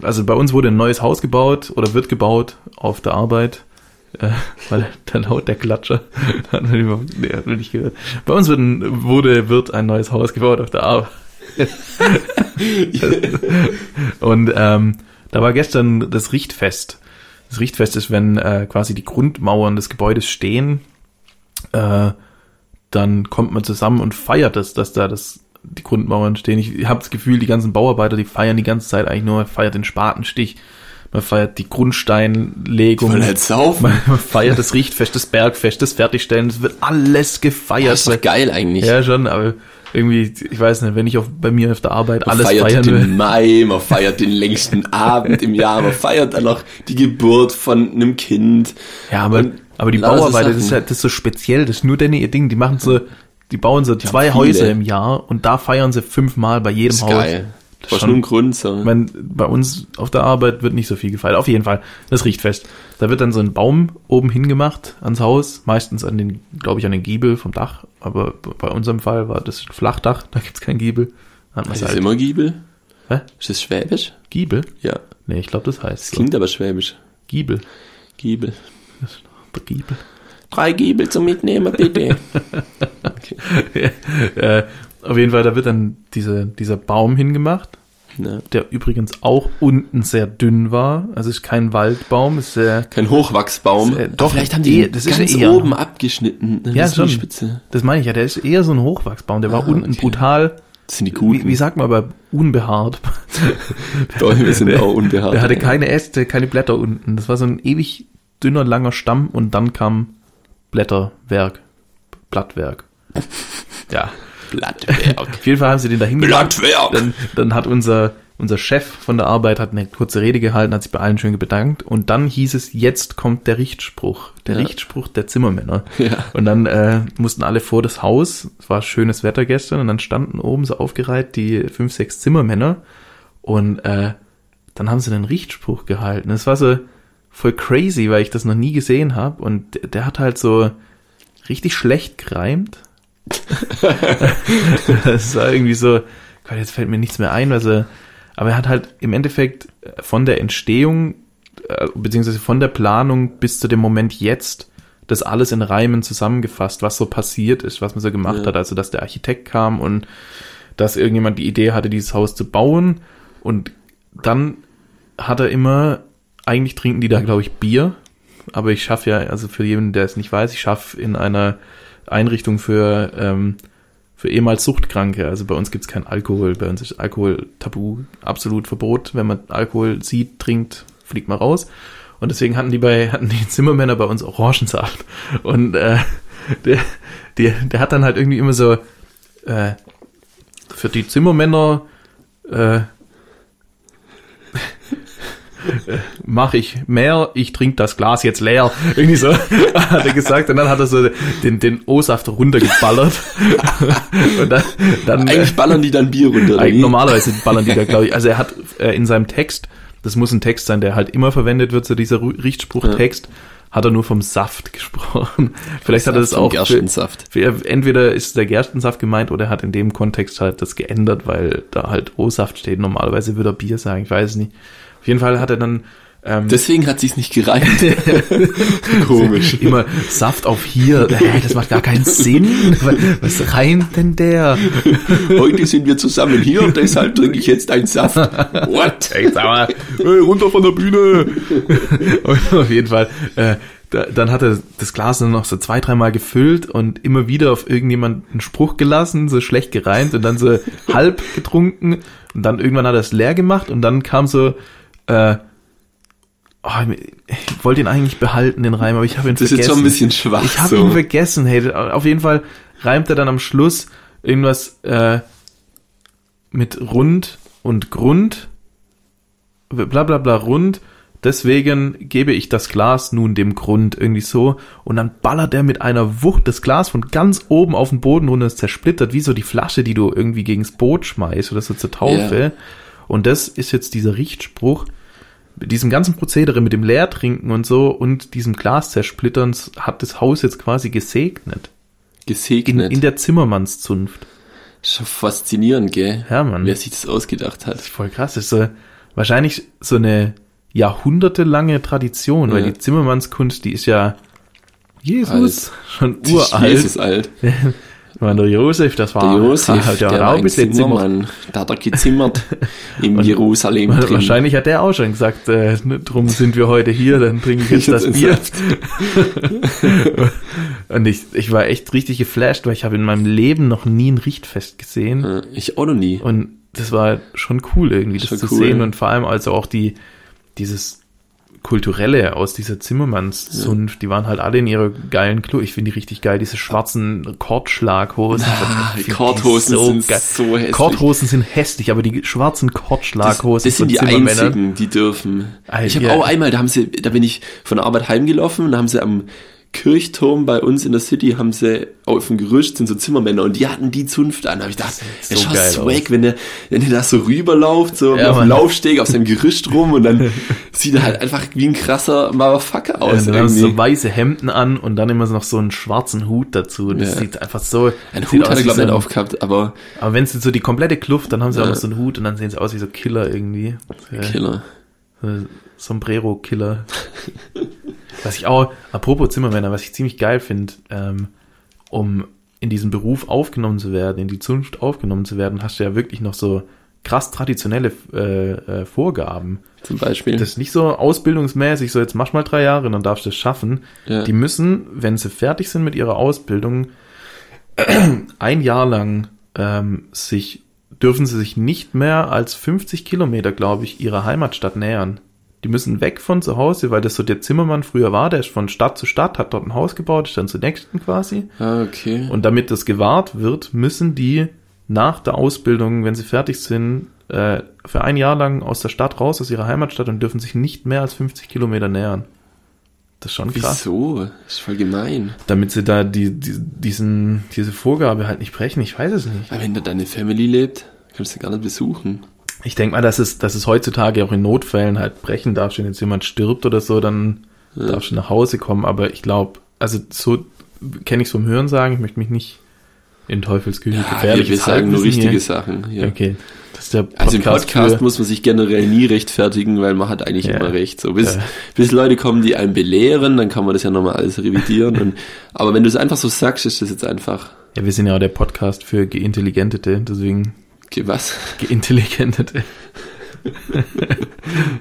also bei uns wurde ein neues Haus gebaut oder wird gebaut auf der Arbeit. Äh, weil der laut der Klatscher hat man nicht gehört. Bei uns wird ein, wurde, wird ein neues Haus gebaut auf der Arbeit. Und ähm, da war gestern das Richtfest. Das Richtfest ist, wenn äh, quasi die Grundmauern des Gebäudes stehen, äh, dann kommt man zusammen und feiert es, dass da das, die Grundmauern stehen. Ich habe das Gefühl, die ganzen Bauarbeiter, die feiern die ganze Zeit eigentlich nur, man feiert den Spatenstich, man feiert die Grundsteinlegung, wollen halt saufen. man, man feiert das Richtfest, das Bergfest, das Fertigstellen, es wird alles gefeiert. Das ist doch geil eigentlich. ja, schon, aber irgendwie, ich weiß nicht, wenn ich auf, bei mir auf der Arbeit Man alles feiert feiern den will. Mai, man feiert den längsten Abend im Jahr, man feiert dann noch die Geburt von einem Kind. Ja, aber, Und aber die Bauarbeiter, das ist, ja, das ist so speziell, das ist nur denn ihr Ding. Die machen so, die bauen so zwei viele. Häuser im Jahr und da feiern sie fünfmal bei jedem ist Haus. geil. Das war schon ein Grund so. ich mein, bei uns auf der Arbeit wird nicht so viel gefeiert. Auf jeden Fall, das riecht fest. Da wird dann so ein Baum oben hingemacht ans Haus, meistens an den, glaube ich, an den Giebel vom Dach. Aber bei unserem Fall war das ein Flachdach, da gibt's kein Giebel. Hat Ist es das halt. immer Giebel? Hä? Ist das Schwäbisch? Giebel? Ja. Nee, ich glaube, das heißt Das so. klingt aber Schwäbisch. Giebel. Giebel. Der Giebel. Drei Giebel zum Mitnehmen, bitte. äh, auf jeden Fall, da wird dann diese, dieser Baum hingemacht, Ja. der übrigens auch unten sehr dünn war. Also ist kein Waldbaum, ist sehr, Kein Hochwachsbaum. Äh, Aber doch, vielleicht haben die das ist ganz eher- oben abgeschnitten. Dann Ja, ist nur die schon. Spitze. das meine ich ja, der ist eher so ein Hochwachsbaum, der war Ah, unten okay. brutal, Das sind die Guten. wie, wie sagt man aber, unbehaart. Bäume sind auch unbehaart. Der hatte keine Äste, keine Blätter unten. Das war so ein ewig dünner, langer Stamm und dann kam Blätterwerk, Blattwerk. Ja, Blattwerk. auf jeden Fall haben sie den da hingemacht. Blattwerk. Dann, dann hat unser, unser Chef von der Arbeit hat eine kurze Rede gehalten, hat sich bei allen schön bedankt und dann hieß es, jetzt kommt der Richtspruch. Der Ja. Richtspruch der Zimmermänner. Ja. Und dann äh, mussten alle vor das Haus, es war schönes Wetter gestern, und dann standen oben so aufgereiht die fünf, sechs Zimmermänner und äh, dann haben sie einen Richtspruch gehalten. Das war so voll crazy, weil ich das noch nie gesehen habe und der, der hat halt so richtig schlecht gereimt. das war irgendwie so, Gott, jetzt fällt mir nichts mehr ein, also, aber er hat halt im Endeffekt von der Entstehung, äh, beziehungsweise von der Planung bis zu dem Moment jetzt, das alles in Reimen zusammengefasst, was so passiert ist, was man so gemacht Ja. hat, also dass der Architekt kam und dass irgendjemand die Idee hatte, dieses Haus zu bauen und dann hat er immer, eigentlich trinken die da, glaube ich, Bier, aber ich schaffe ja, also für jeden, der es nicht weiß, ich schaffe in einer Einrichtung für, ähm, für ehemals Suchtkranke. Also bei uns gibt's kein Alkohol. Bei uns ist Alkohol tabu, absolut Verbot. Wenn man Alkohol sieht, trinkt, fliegt man raus. Und deswegen hatten die bei, hatten die Zimmermänner bei uns Orangensaft. Und äh, der, der, der hat dann halt irgendwie immer so äh, für die Zimmermänner äh, mache ich mehr, ich trinke das Glas jetzt leer. Irgendwie so hat er gesagt. Und dann hat er so den, den O-Saft runtergeballert. Und dann, dann Eigentlich ballern die dann Bier runter. eigentlich normalerweise ballern die da, glaube ich. Also er hat äh, in seinem Text, das muss ein Text sein, der halt immer verwendet wird, so dieser Ru- Richtspruchtext, hat er nur vom Saft gesprochen. Vielleicht hat er das auch. Für, Gerstensaft. für, entweder ist der Gerstensaft gemeint oder er hat in dem Kontext halt das geändert, weil da halt O-Saft steht. Normalerweise würde er Bier sagen, ich weiß es nicht. Jeden Fall hat er dann ähm, Deswegen hat sich's nicht gereimt. Komisch. immer Saft auf hier. Das macht gar keinen Sinn. Was reimt denn der? Heute sind wir zusammen hier und deshalb trinke ich jetzt einen Saft. What? Echt, aber, hey, runter von der Bühne. Auf jeden Fall, äh, da, dann hat er das Glas nur noch so zwei, dreimal gefüllt und immer wieder auf irgendjemand einen Spruch gelassen, so schlecht gereimt und dann so halb getrunken und dann irgendwann hat er es leer gemacht und dann kam so, äh, oh, ich wollte ihn eigentlich behalten, den Reim, aber ich habe ihn Das ist vergessen. jetzt schon ein bisschen schwach. Ich habe so. ihn vergessen, hey. Auf jeden Fall reimt er dann am Schluss irgendwas äh, mit rund und Grund, bla bla bla rund. Deswegen gebe ich das Glas nun dem Grund irgendwie so. Und dann ballert er mit einer Wucht das Glas von ganz oben auf den Boden runter, es zersplittert, wie so die Flasche, die du irgendwie gegens Boot schmeißt oder so zur Taufe. Ja. Und das ist jetzt dieser Richtspruch. Mit diesem ganzen Prozedere mit dem Leertrinken und so und diesem Glas zersplittern hat das Haus jetzt quasi gesegnet. In, Gesegnet. in der Zimmermannszunft. Schon faszinierend, gell? Ja, Mann. Wer sich das ausgedacht hat. Voll krass. Das ist so, wahrscheinlich so eine jahrhundertelange Tradition, weil Ja. die Zimmermannskunst, die ist ja Jesus, Alt. schon ist uralt. Jesus alt. Ich meine, der Josef, das war Der Josef, ja der auch war ein ein bisschen Zimmer. Zimmermann. Da hat er gezimmert. Im Jerusalem drin. Wahrscheinlich hat der auch schon gesagt, äh, ne, drum sind wir heute hier, dann trinke ich jetzt das Bier. Und ich, ich war echt richtig geflasht, weil ich habe in meinem Leben noch nie ein Richtfest gesehen. Ich auch noch nie. Und das war schon cool irgendwie, das Schon zu cool. sehen und vor allem also auch die, dieses kulturelle aus dieser Zimmermannszunft, die waren halt alle in ihrer geilen Klo. Ich finde die richtig geil, diese schwarzen Kordschlaghosen. Ah, die Kordhosen sind geil. so hässlich. Kordhosen sind hässlich, aber die schwarzen Das, Kordschlaghosen das sind von die einzigen, die dürfen. Alter, ich habe ja. auch einmal, da haben sie, da bin ich von der Arbeit heimgelaufen und da haben sie am Kirchturm bei uns in der City haben sie auf dem Gerüst sind so Zimmermänner und die hatten die Zunft an. Da habe ich gedacht, so das ist schon geil swag, wenn der, wenn der da so rüberlauft, so Ja, auf dem Laufsteg auf seinem Gerüst rum und dann sieht er halt einfach wie ein krasser Motherfucker Ja, aus. und dann irgendwie. so weiße Hemden an und dann immer noch so einen schwarzen Hut dazu. Das Ja. sieht einfach so. Ein Hut hat er glaube ich nicht aufgehabt, aber Aber wenn es so die komplette Kluft, dann haben sie auch Ja. noch so einen Hut und dann sehen sie aus wie so Killer irgendwie. Ja, Killer. so Sombrero-Killer. Was ich auch, apropos Zimmermänner, was ich ziemlich geil finde, ähm, um in diesen Beruf aufgenommen zu werden, in die Zunft aufgenommen zu werden, hast du ja wirklich noch so krass traditionelle äh, äh, Vorgaben. Zum Beispiel. Das ist nicht so ausbildungsmäßig, so jetzt mach mal drei Jahre, dann darfst du es schaffen. Ja. Die müssen, wenn sie fertig sind mit ihrer Ausbildung, ein Jahr lang ähm, sich, dürfen sie sich nicht mehr als 50 Kilometer, glaube ich, ihrer Heimatstadt nähern. Die müssen weg von zu Hause, weil das so der Zimmermann früher war, der ist von Stadt zu Stadt, hat dort ein Haus gebaut, ist dann zur nächsten quasi. ah, okay. Und damit das gewahrt wird, müssen die nach der Ausbildung, wenn sie fertig sind, äh, für ein Jahr lang aus der Stadt raus, aus ihrer Heimatstadt und dürfen sich nicht mehr als 50 Kilometer nähern. Das ist schon krass. Wieso? Das ist voll gemein. Damit sie da die, die, diesen, diese Vorgabe halt nicht brechen, ich weiß es nicht. Aber wenn da deine Family lebt, kannst du gar nicht besuchen. Ich denke mal, dass es, dass es heutzutage auch in Notfällen halt brechen darf, wenn jetzt jemand stirbt oder so, dann Ja. darfst du nach Hause kommen. Aber ich glaube, also so kenne ich vom Hören sagen, ich möchte mich nicht in Teufelsküche Ja, wir, gefährliches wir sagen nur richtige hier. Sachen. Ja. Okay. Also im Podcast für, muss man sich generell nie rechtfertigen, weil man hat eigentlich Ja. immer recht. So bis, Ja. bis Leute kommen, die einen belehren, dann kann man das ja nochmal alles revidieren. und, aber wenn du es einfach so sagst, ist das jetzt einfach, Ja, wir sind ja auch der Podcast für Geintelligentete, deswegen okay, was? Geintelligentete.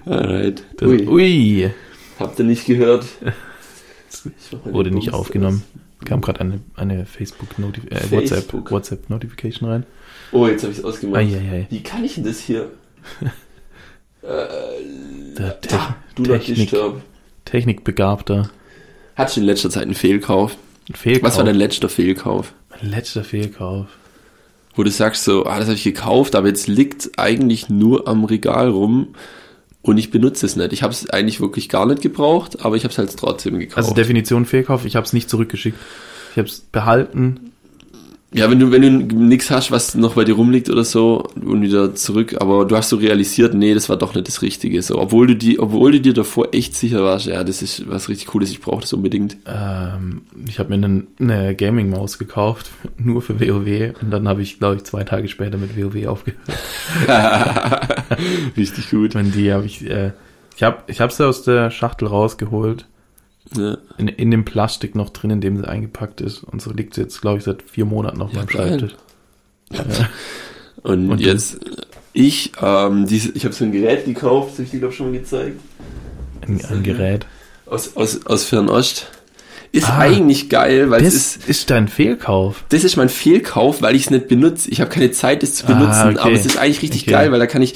Alright. Das, Ui, ui, habt ihr nicht gehört? wurde nicht aufgenommen. Kam gerade eine, eine Facebook Notif äh, Facebook. WhatsApp Notification rein. Oh, jetzt habe ich es ausgemacht. Eieiei. Wie kann ich denn das hier? Der Te Ah, du Technik. Technikbegabter. Hattest du in letzter Zeit einen Fehlkauf? Ein Fehlkauf. Was war dein letzter Fehlkauf? mein letzter Fehlkauf? Wo du sagst so, ah, das habe ich gekauft, aber jetzt liegt eigentlich nur am Regal rum und ich benutze es nicht. Ich habe es eigentlich wirklich gar nicht gebraucht, aber ich habe es halt trotzdem gekauft. Also Definition Fehlkauf, ich habe es nicht zurückgeschickt. Ich habe es behalten. Ja, wenn du wenn du nichts hast, was noch bei dir rumliegt oder so und wieder zurück, aber du hast so realisiert, nee, das war doch nicht das Richtige. So, obwohl du die, obwohl du dir davor echt sicher warst, ja, das ist was richtig Cooles, ich brauche das unbedingt. Ähm, ich habe mir eine, eine Gaming-Maus gekauft, nur für WoW. Und dann habe ich, glaube ich, zwei Tage später mit WoW aufgehört. richtig gut. Und die habe ich, äh, ich habe ich sie aus der Schachtel rausgeholt. Ja. In, in dem Plastik noch drin, in dem sie eingepackt ist. Und so liegt sie jetzt, glaube ich, seit vier Monaten auf Ja, meinem. Schreibtisch. Ja. Und, Und jetzt ich, ähm, diese, ich habe so ein Gerät gekauft, das habe ich dir glaube schon mal gezeigt. Ein, ein Gerät. Aus, aus, aus Fernost. Ist Ah. eigentlich geil, weil es Das ist, ist dein Fehlkauf. das ist mein Fehlkauf, weil ich es nicht benutze. Ich habe keine Zeit, es zu Ah, benutzen, okay. aber es ist eigentlich richtig Okay. geil, weil da kann ich,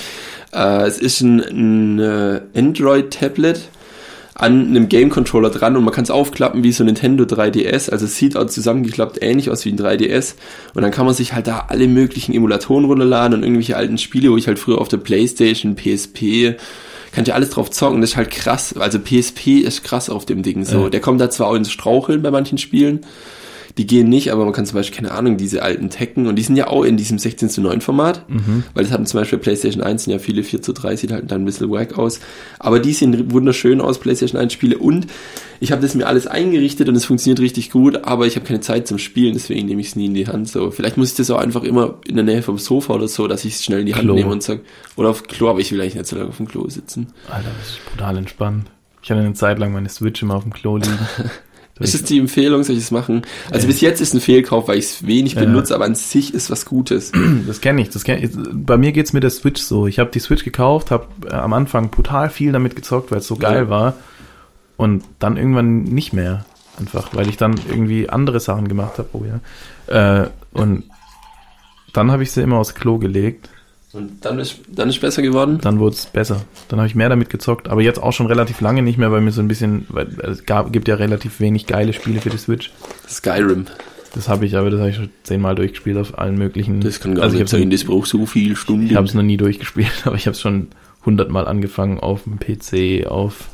äh, es ist ein, ein äh, Android-Tablet an einem Game-Controller dran und man kann es aufklappen wie so ein Nintendo 3DS, also es sieht auch zusammengeklappt ähnlich aus wie ein 3DS und dann kann man sich halt da alle möglichen Emulatoren runterladen und irgendwelche alten Spiele, wo ich halt früher auf der Playstation, PSP, kann ja alles drauf zocken, das ist halt krass, also PSP ist krass auf dem Ding. So, Ja. der kommt da zwar auch ins Straucheln bei manchen Spielen, die gehen nicht, aber man kann zum Beispiel, keine Ahnung, diese alten Tekken, und die sind ja auch in diesem 16 zu 9 Format, weil das hatten zum Beispiel PlayStation 1 sind ja viele 4 zu 3, sieht halt dann ein bisschen wack aus, aber die sehen wunderschön aus, PlayStation 1 Spiele, und ich habe das mir alles eingerichtet und es funktioniert richtig gut, aber ich habe keine Zeit zum Spielen, deswegen nehme ich es nie in die Hand, so. Vielleicht muss ich das auch einfach immer in der Nähe vom Sofa oder so, dass ich es schnell in die Hand Klo. nehme und sag, oder auf Klo, aber ich will eigentlich nicht so lange auf dem Klo sitzen. Alter, das ist brutal entspannt. Ich hatte eine Zeit lang meine Switch immer auf dem Klo liegen. Das ist die Empfehlung, soll ich es machen? Also bis jetzt ist ein Fehlkauf, weil ich es wenig Ja. benutze, aber an sich ist was Gutes. Das kenne ich, das kenn ich. Bei mir geht's mit der Switch so. Ich habe die Switch gekauft, habe äh, am Anfang brutal viel damit gezockt, weil es so geil Ja. war. Und dann irgendwann nicht mehr. Einfach, weil ich dann irgendwie andere Sachen gemacht habe. Oh ja. Äh, und dann habe ich sie immer aufs Klo gelegt. Und dann ist, dann ist besser geworden. Dann wurde es besser. Dann habe ich mehr damit gezockt. Aber jetzt auch schon relativ lange nicht mehr, weil mir so ein bisschen, weil es gab, gibt ja relativ wenig geile Spiele für die Switch. Skyrim. Das habe ich, aber das habe ich schon zehnmal durchgespielt auf allen möglichen. Das kann gar also ich nicht sein, das braucht so viel Stunden. Ich habe es noch nie durchgespielt, aber ich habe es schon hundertmal angefangen auf dem PC, auf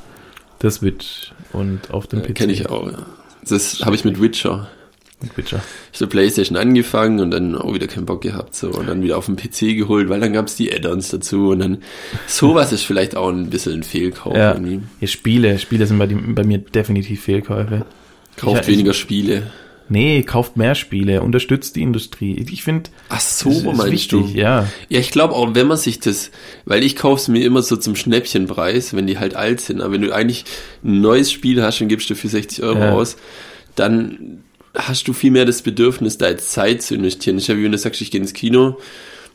der Switch und auf dem ja, PC. Kenne ich auch, ja. Das habe ich mit Witcher. Witcher. Ich habe Playstation angefangen und dann auch wieder keinen Bock gehabt so und dann wieder auf den PC geholt, weil dann gab's die Add-ons dazu und dann sowas ist vielleicht auch ein bisschen ein Fehlkauf Ja. irgendwie. Ja, Spiele, Spiele sind bei, die, bei mir definitiv Fehlkäufe. Kauft Ich- weniger Spiele. Nee, kauft mehr Spiele, unterstützt die Industrie. Ich finde, Ach so, das meinst wichtig, du? ja. Ja, ich glaube auch, wenn man sich das, weil ich kaufe es mir immer so zum Schnäppchenpreis, wenn die halt alt sind. Aber wenn du eigentlich ein neues Spiel hast und gibst du für 60 Euro Ja. aus, dann hast du viel mehr das Bedürfnis, da jetzt Zeit zu investieren. Ich habe, wie wenn du sagst, ich gehe ins Kino,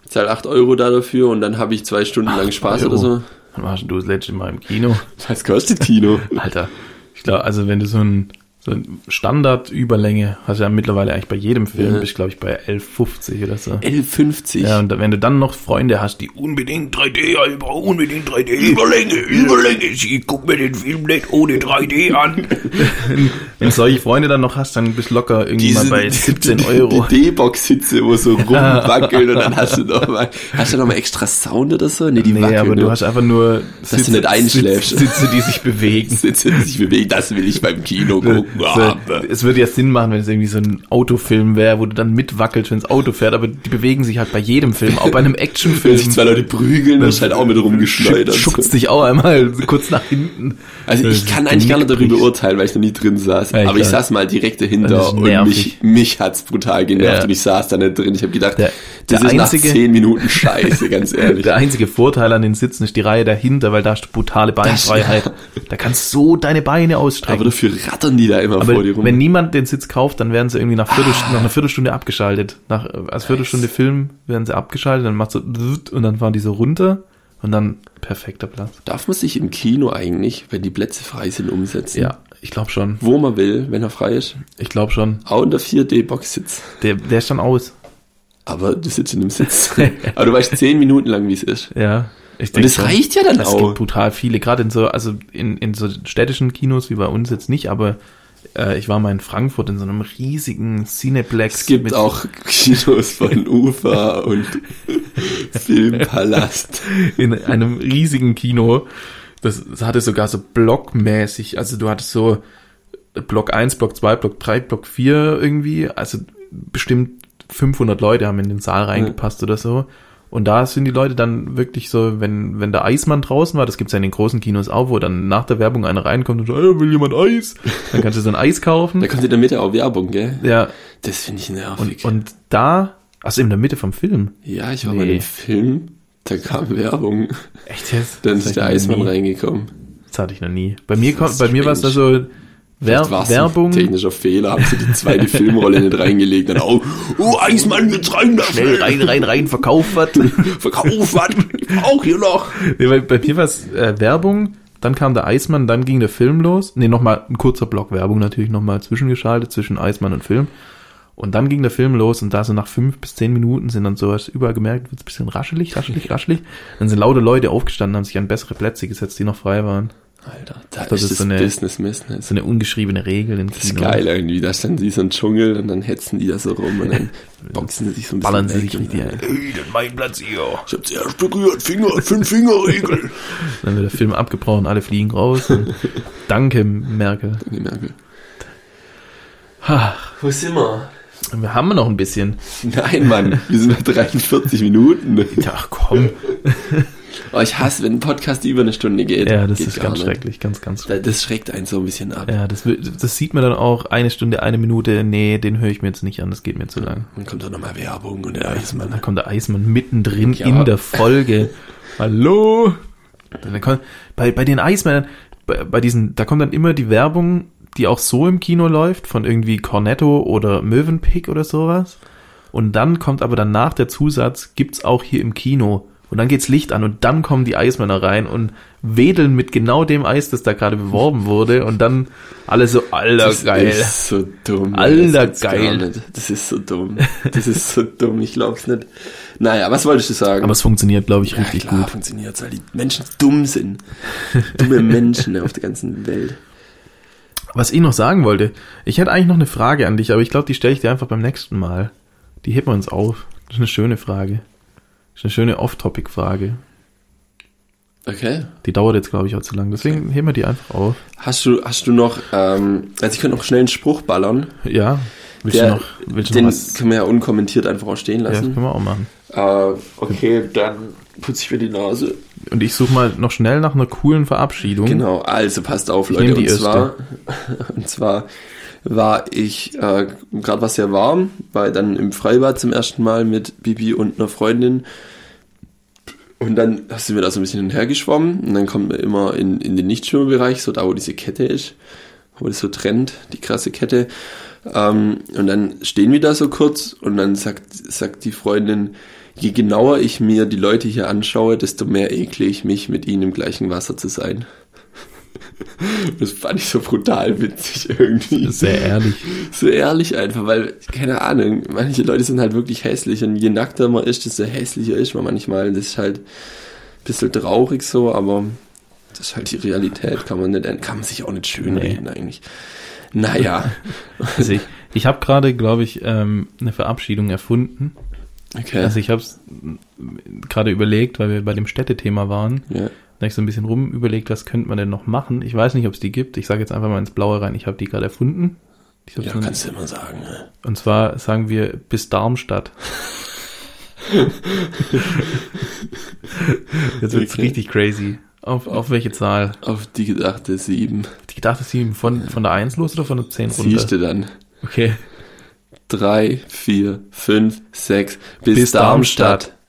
zahle 8 Euro da dafür und dann habe ich zwei Stunden lang Spaß Euro. oder so. Wann warst du das letzte Mal im Kino? Was kostet Kino? Alter, ich glaube, also wenn du so ein, so Standard-Überlänge hast du ja mittlerweile eigentlich bei jedem Film, Ja. bist glaube ich bei 11,50 oder so. L50. Ja, und wenn du dann noch Freunde hast, die unbedingt 3D, ja, ich brauche unbedingt 3D. Überlänge, Überlänge. Ich guck mir den Film nicht ohne 3D an. Wenn du solche Freunde dann noch hast, dann bist du locker irgendwie mal bei 17 Euro. Die D-Box-Sitze, wo so rumwackeln und dann hast du noch mal, hast du noch mal extra Sound oder so? Nee, die Nee, wackeln aber nur. du hast einfach nur Dass du nicht einschläfst. Sitze, Sitze, die sich bewegen. Sitze, die sich bewegen, das will ich beim Kino gucken. So, es würde ja Sinn machen, wenn es irgendwie so ein Autofilm wäre, wo du dann mitwackelst, wenn das Auto fährt, aber die bewegen sich halt bei jedem Film, auch bei einem Wenn Actionfilm. sich zwei Leute prügeln, dann ist halt auch mit rumgeschleudert. Schubst dich auch einmal kurz nach hinten. Also ich kann eigentlich gar nicht darüber urteilen, weil ich noch nie drin saß. Ja, aber ich saß mal direkt Das dahinter und mich, mich hat's brutal genervt Ja. und ich saß da nicht drin. Ich habe gedacht, das der ist nach einzige- zehn Minuten scheiße, ganz ehrlich. Der einzige Vorteil an den Sitzen ist die Reihe dahinter, weil da hast du brutale Beinfreiheit. Da kannst du so deine Beine aber ausstrecken. dafür rattern die da immer Aber vor dir rum. wenn niemand den Sitz kauft, dann werden sie irgendwie nach, Viertelstunde, nach einer Viertelstunde abgeschaltet. Nach als Viertelstunde Film werden sie abgeschaltet, dann macht so und dann fahren die so runter und dann perfekter Platz. Darf man sich im Kino eigentlich, wenn die Plätze frei sind, umsetzen? Ja, ich glaube schon. Wo man will, wenn er frei ist. Ich glaube schon. Auch in der 4D-Box-Sitz. Der, der ist dann aus. Aber du sitzt in einem Sitz. Aber du weißt zehn Minuten lang, wie es ist. Ja. Ich Und denk es reicht ja dann Es auch. gibt brutal viele, gerade in so, also in, in so städtischen Kinos wie bei uns jetzt nicht, aber äh, ich war mal in Frankfurt in so einem riesigen Cineplex. Es gibt auch Kinos von UFA und Filmpalast. in einem riesigen Kino. Das, das hatte sogar so blockmäßig, also du hattest so Block 1, Block 2, Block 3, Block 4 irgendwie, also bestimmt 500 Leute haben in den Saal reingepasst oder so. Und da sind die Leute dann wirklich so, wenn, wenn der Eismann draußen war, das gibt's ja in den großen Kinos auch, wo dann nach der Werbung einer reinkommt und so, "Äh, will jemand Eis? Dann kannst du so ein Eis kaufen. Da kommt in der Mitte auch Werbung, gell? Ja, Das finde ich und, nervig. und da, also in der Mitte vom Film. ja, ich war Nee. bei dem Film, da kam Werbung. Echt jetzt? Dann ist der Eismann nie. reingekommen. Das hatte ich noch nie. Bei mir, kommt, bei mir war es da so Wer Werbung. Technischer Fehler, haben sie die zweite Filmrolle nicht reingelegt. Dann auch, Oh, Eismann, jetzt rein da Schnell rein, rein, rein, verkauft was. Verkauf was. Brauch hier noch. nee, bei, bei mir war es äh, Werbung, dann kam der Eismann, dann ging der Film los. Nee, nochmal ein kurzer Block Werbung natürlich nochmal zwischengeschaltet zwischen Eismann und Film. Und dann ging der Film los und da so nach fünf bis zehn Minuten sind dann sowas überall gemerkt, wird ein bisschen raschelig, raschelig, raschelig. Dann sind lauter Leute aufgestanden, haben sich an bessere Plätze gesetzt, die noch frei waren. Alter, da Das ist ist so eine- Business Business. So eine ungeschriebene Regel im Das ist Kino. geil irgendwie. Da stand die so ein Dschungel und dann hetzen die da so rum und dann boxen sie sich so ein bisschen Ballern sie sich richtig dann- ein. Hey, das ist mein Platz hier. Ich hab's erst berührt. Finger, Fünf-Finger-Regel. Dann wird der Film abgebrochen, alle fliegen raus. Danke, Merkel. Die Merkel. Ha, Wo sind wir? wir haben noch ein bisschen. Nein, Mann, wir sind bei 43 Minuten. Ach komm. Oh, ich hasse, wenn ein Podcast über eine Stunde geht. Ja, das geht ist ganz nicht. schrecklich, ganz, ganz Da- Das schreckt einen so ein bisschen ab. Ja, das, das sieht man dann auch eine Stunde, eine Minute. Nee, den höre ich mir jetzt nicht an, das geht mir zu lang. Dann kommt auch nochmal Werbung und der Eismann. Dann kommt der Eismann mittendrin Ja. in der Folge. Hallo? Dann kommt, bei, bei den Eismännern, bei, bei diesen, da kommt dann immer die Werbung, die auch so im Kino läuft, von irgendwie Cornetto oder Mövenpick oder sowas. Und dann kommt aber danach der Zusatz, gibt's auch hier im Kino. Und dann geht's Licht an und dann kommen die Eismänner rein und wedeln mit genau dem Eis, das da gerade beworben wurde. Und dann alle so, alter, Das geil. ist so dumm. Alter, Das geil. Das ist so dumm. Das ist so dumm, ich glaub's nicht. Naja, was wolltest du sagen? Aber es funktioniert, glaube ich, ja, richtig klar, gut. funktioniert's, weil die Menschen dumm sind. Dumme Menschen auf der ganzen Welt. Was ich noch sagen wollte, ich hätte eigentlich noch eine Frage an dich, aber ich glaube, die stelle ich dir einfach beim nächsten Mal. Die heben wir uns auf. Das ist eine schöne Frage. Das ist eine schöne Off-Topic-Frage. Okay. Die dauert jetzt, glaube ich, auch zu lang. Deswegen heben wir die einfach auf. Hast du, hast du noch, ähm, also ich könnte noch schnell einen Spruch ballern. Ja. Willst Der- du noch, willst du Den noch was? können wir ja unkommentiert einfach auch stehen Ja, das lassen. können wir auch machen. Äh, okay, dann putze ich mir die Nase. Und ich suche mal noch schnell nach einer coolen Verabschiedung. Genau, also passt auf, Ich Leute. Und zwar, und zwar, war ich, äh, gerade war es sehr warm, war dann im Freibad zum ersten Mal mit Bibi und einer Freundin. Und dann sind wir da so ein bisschen hin und her geschwommen und dann kommt man immer in, in den Nichtschwimmerbereich, so da, wo diese Kette ist, wo das so trennt, die krasse Kette. Ähm, und dann stehen wir da so kurz und dann sagt, sagt die Freundin, je genauer ich mir die Leute hier anschaue, desto mehr ekle ich mich, mit ihnen im gleichen Wasser zu sein. Das fand ich so brutal witzig irgendwie. Sehr ehrlich. So ehrlich einfach, weil, keine Ahnung, manche Leute sind halt wirklich hässlich und je nackter man ist, desto hässlicher ist man manchmal. Das ist halt ein bisschen traurig so, aber das ist halt die Realität, kann man nicht, kann man sich auch nicht schönreden eigentlich. Naja. Also ich ich habe gerade, glaube ich, ähm, eine Verabschiedung erfunden. Okay. Also ich habe es gerade überlegt, weil wir bei dem Städtethema waren. ja. Da habe ich so ein bisschen rum überlegt, was könnte man denn noch machen. Ich weiß nicht, ob es die gibt. Ich sage jetzt einfach mal ins Blaue rein. Ich habe die gerade erfunden. Ich ja, kannst du immer sagen. Ne? und zwar sagen wir bis Darmstadt. Jetzt wird's Okay. richtig crazy. Auf, auf welche Zahl? Auf die gedachte sieben. Ich dachte, sie von, von der 1 los oder von der 10 runter? Siehst du dann. Okay. Drei, vier, fünf, sechs, bis, Bis Darmstadt. Darmstadt.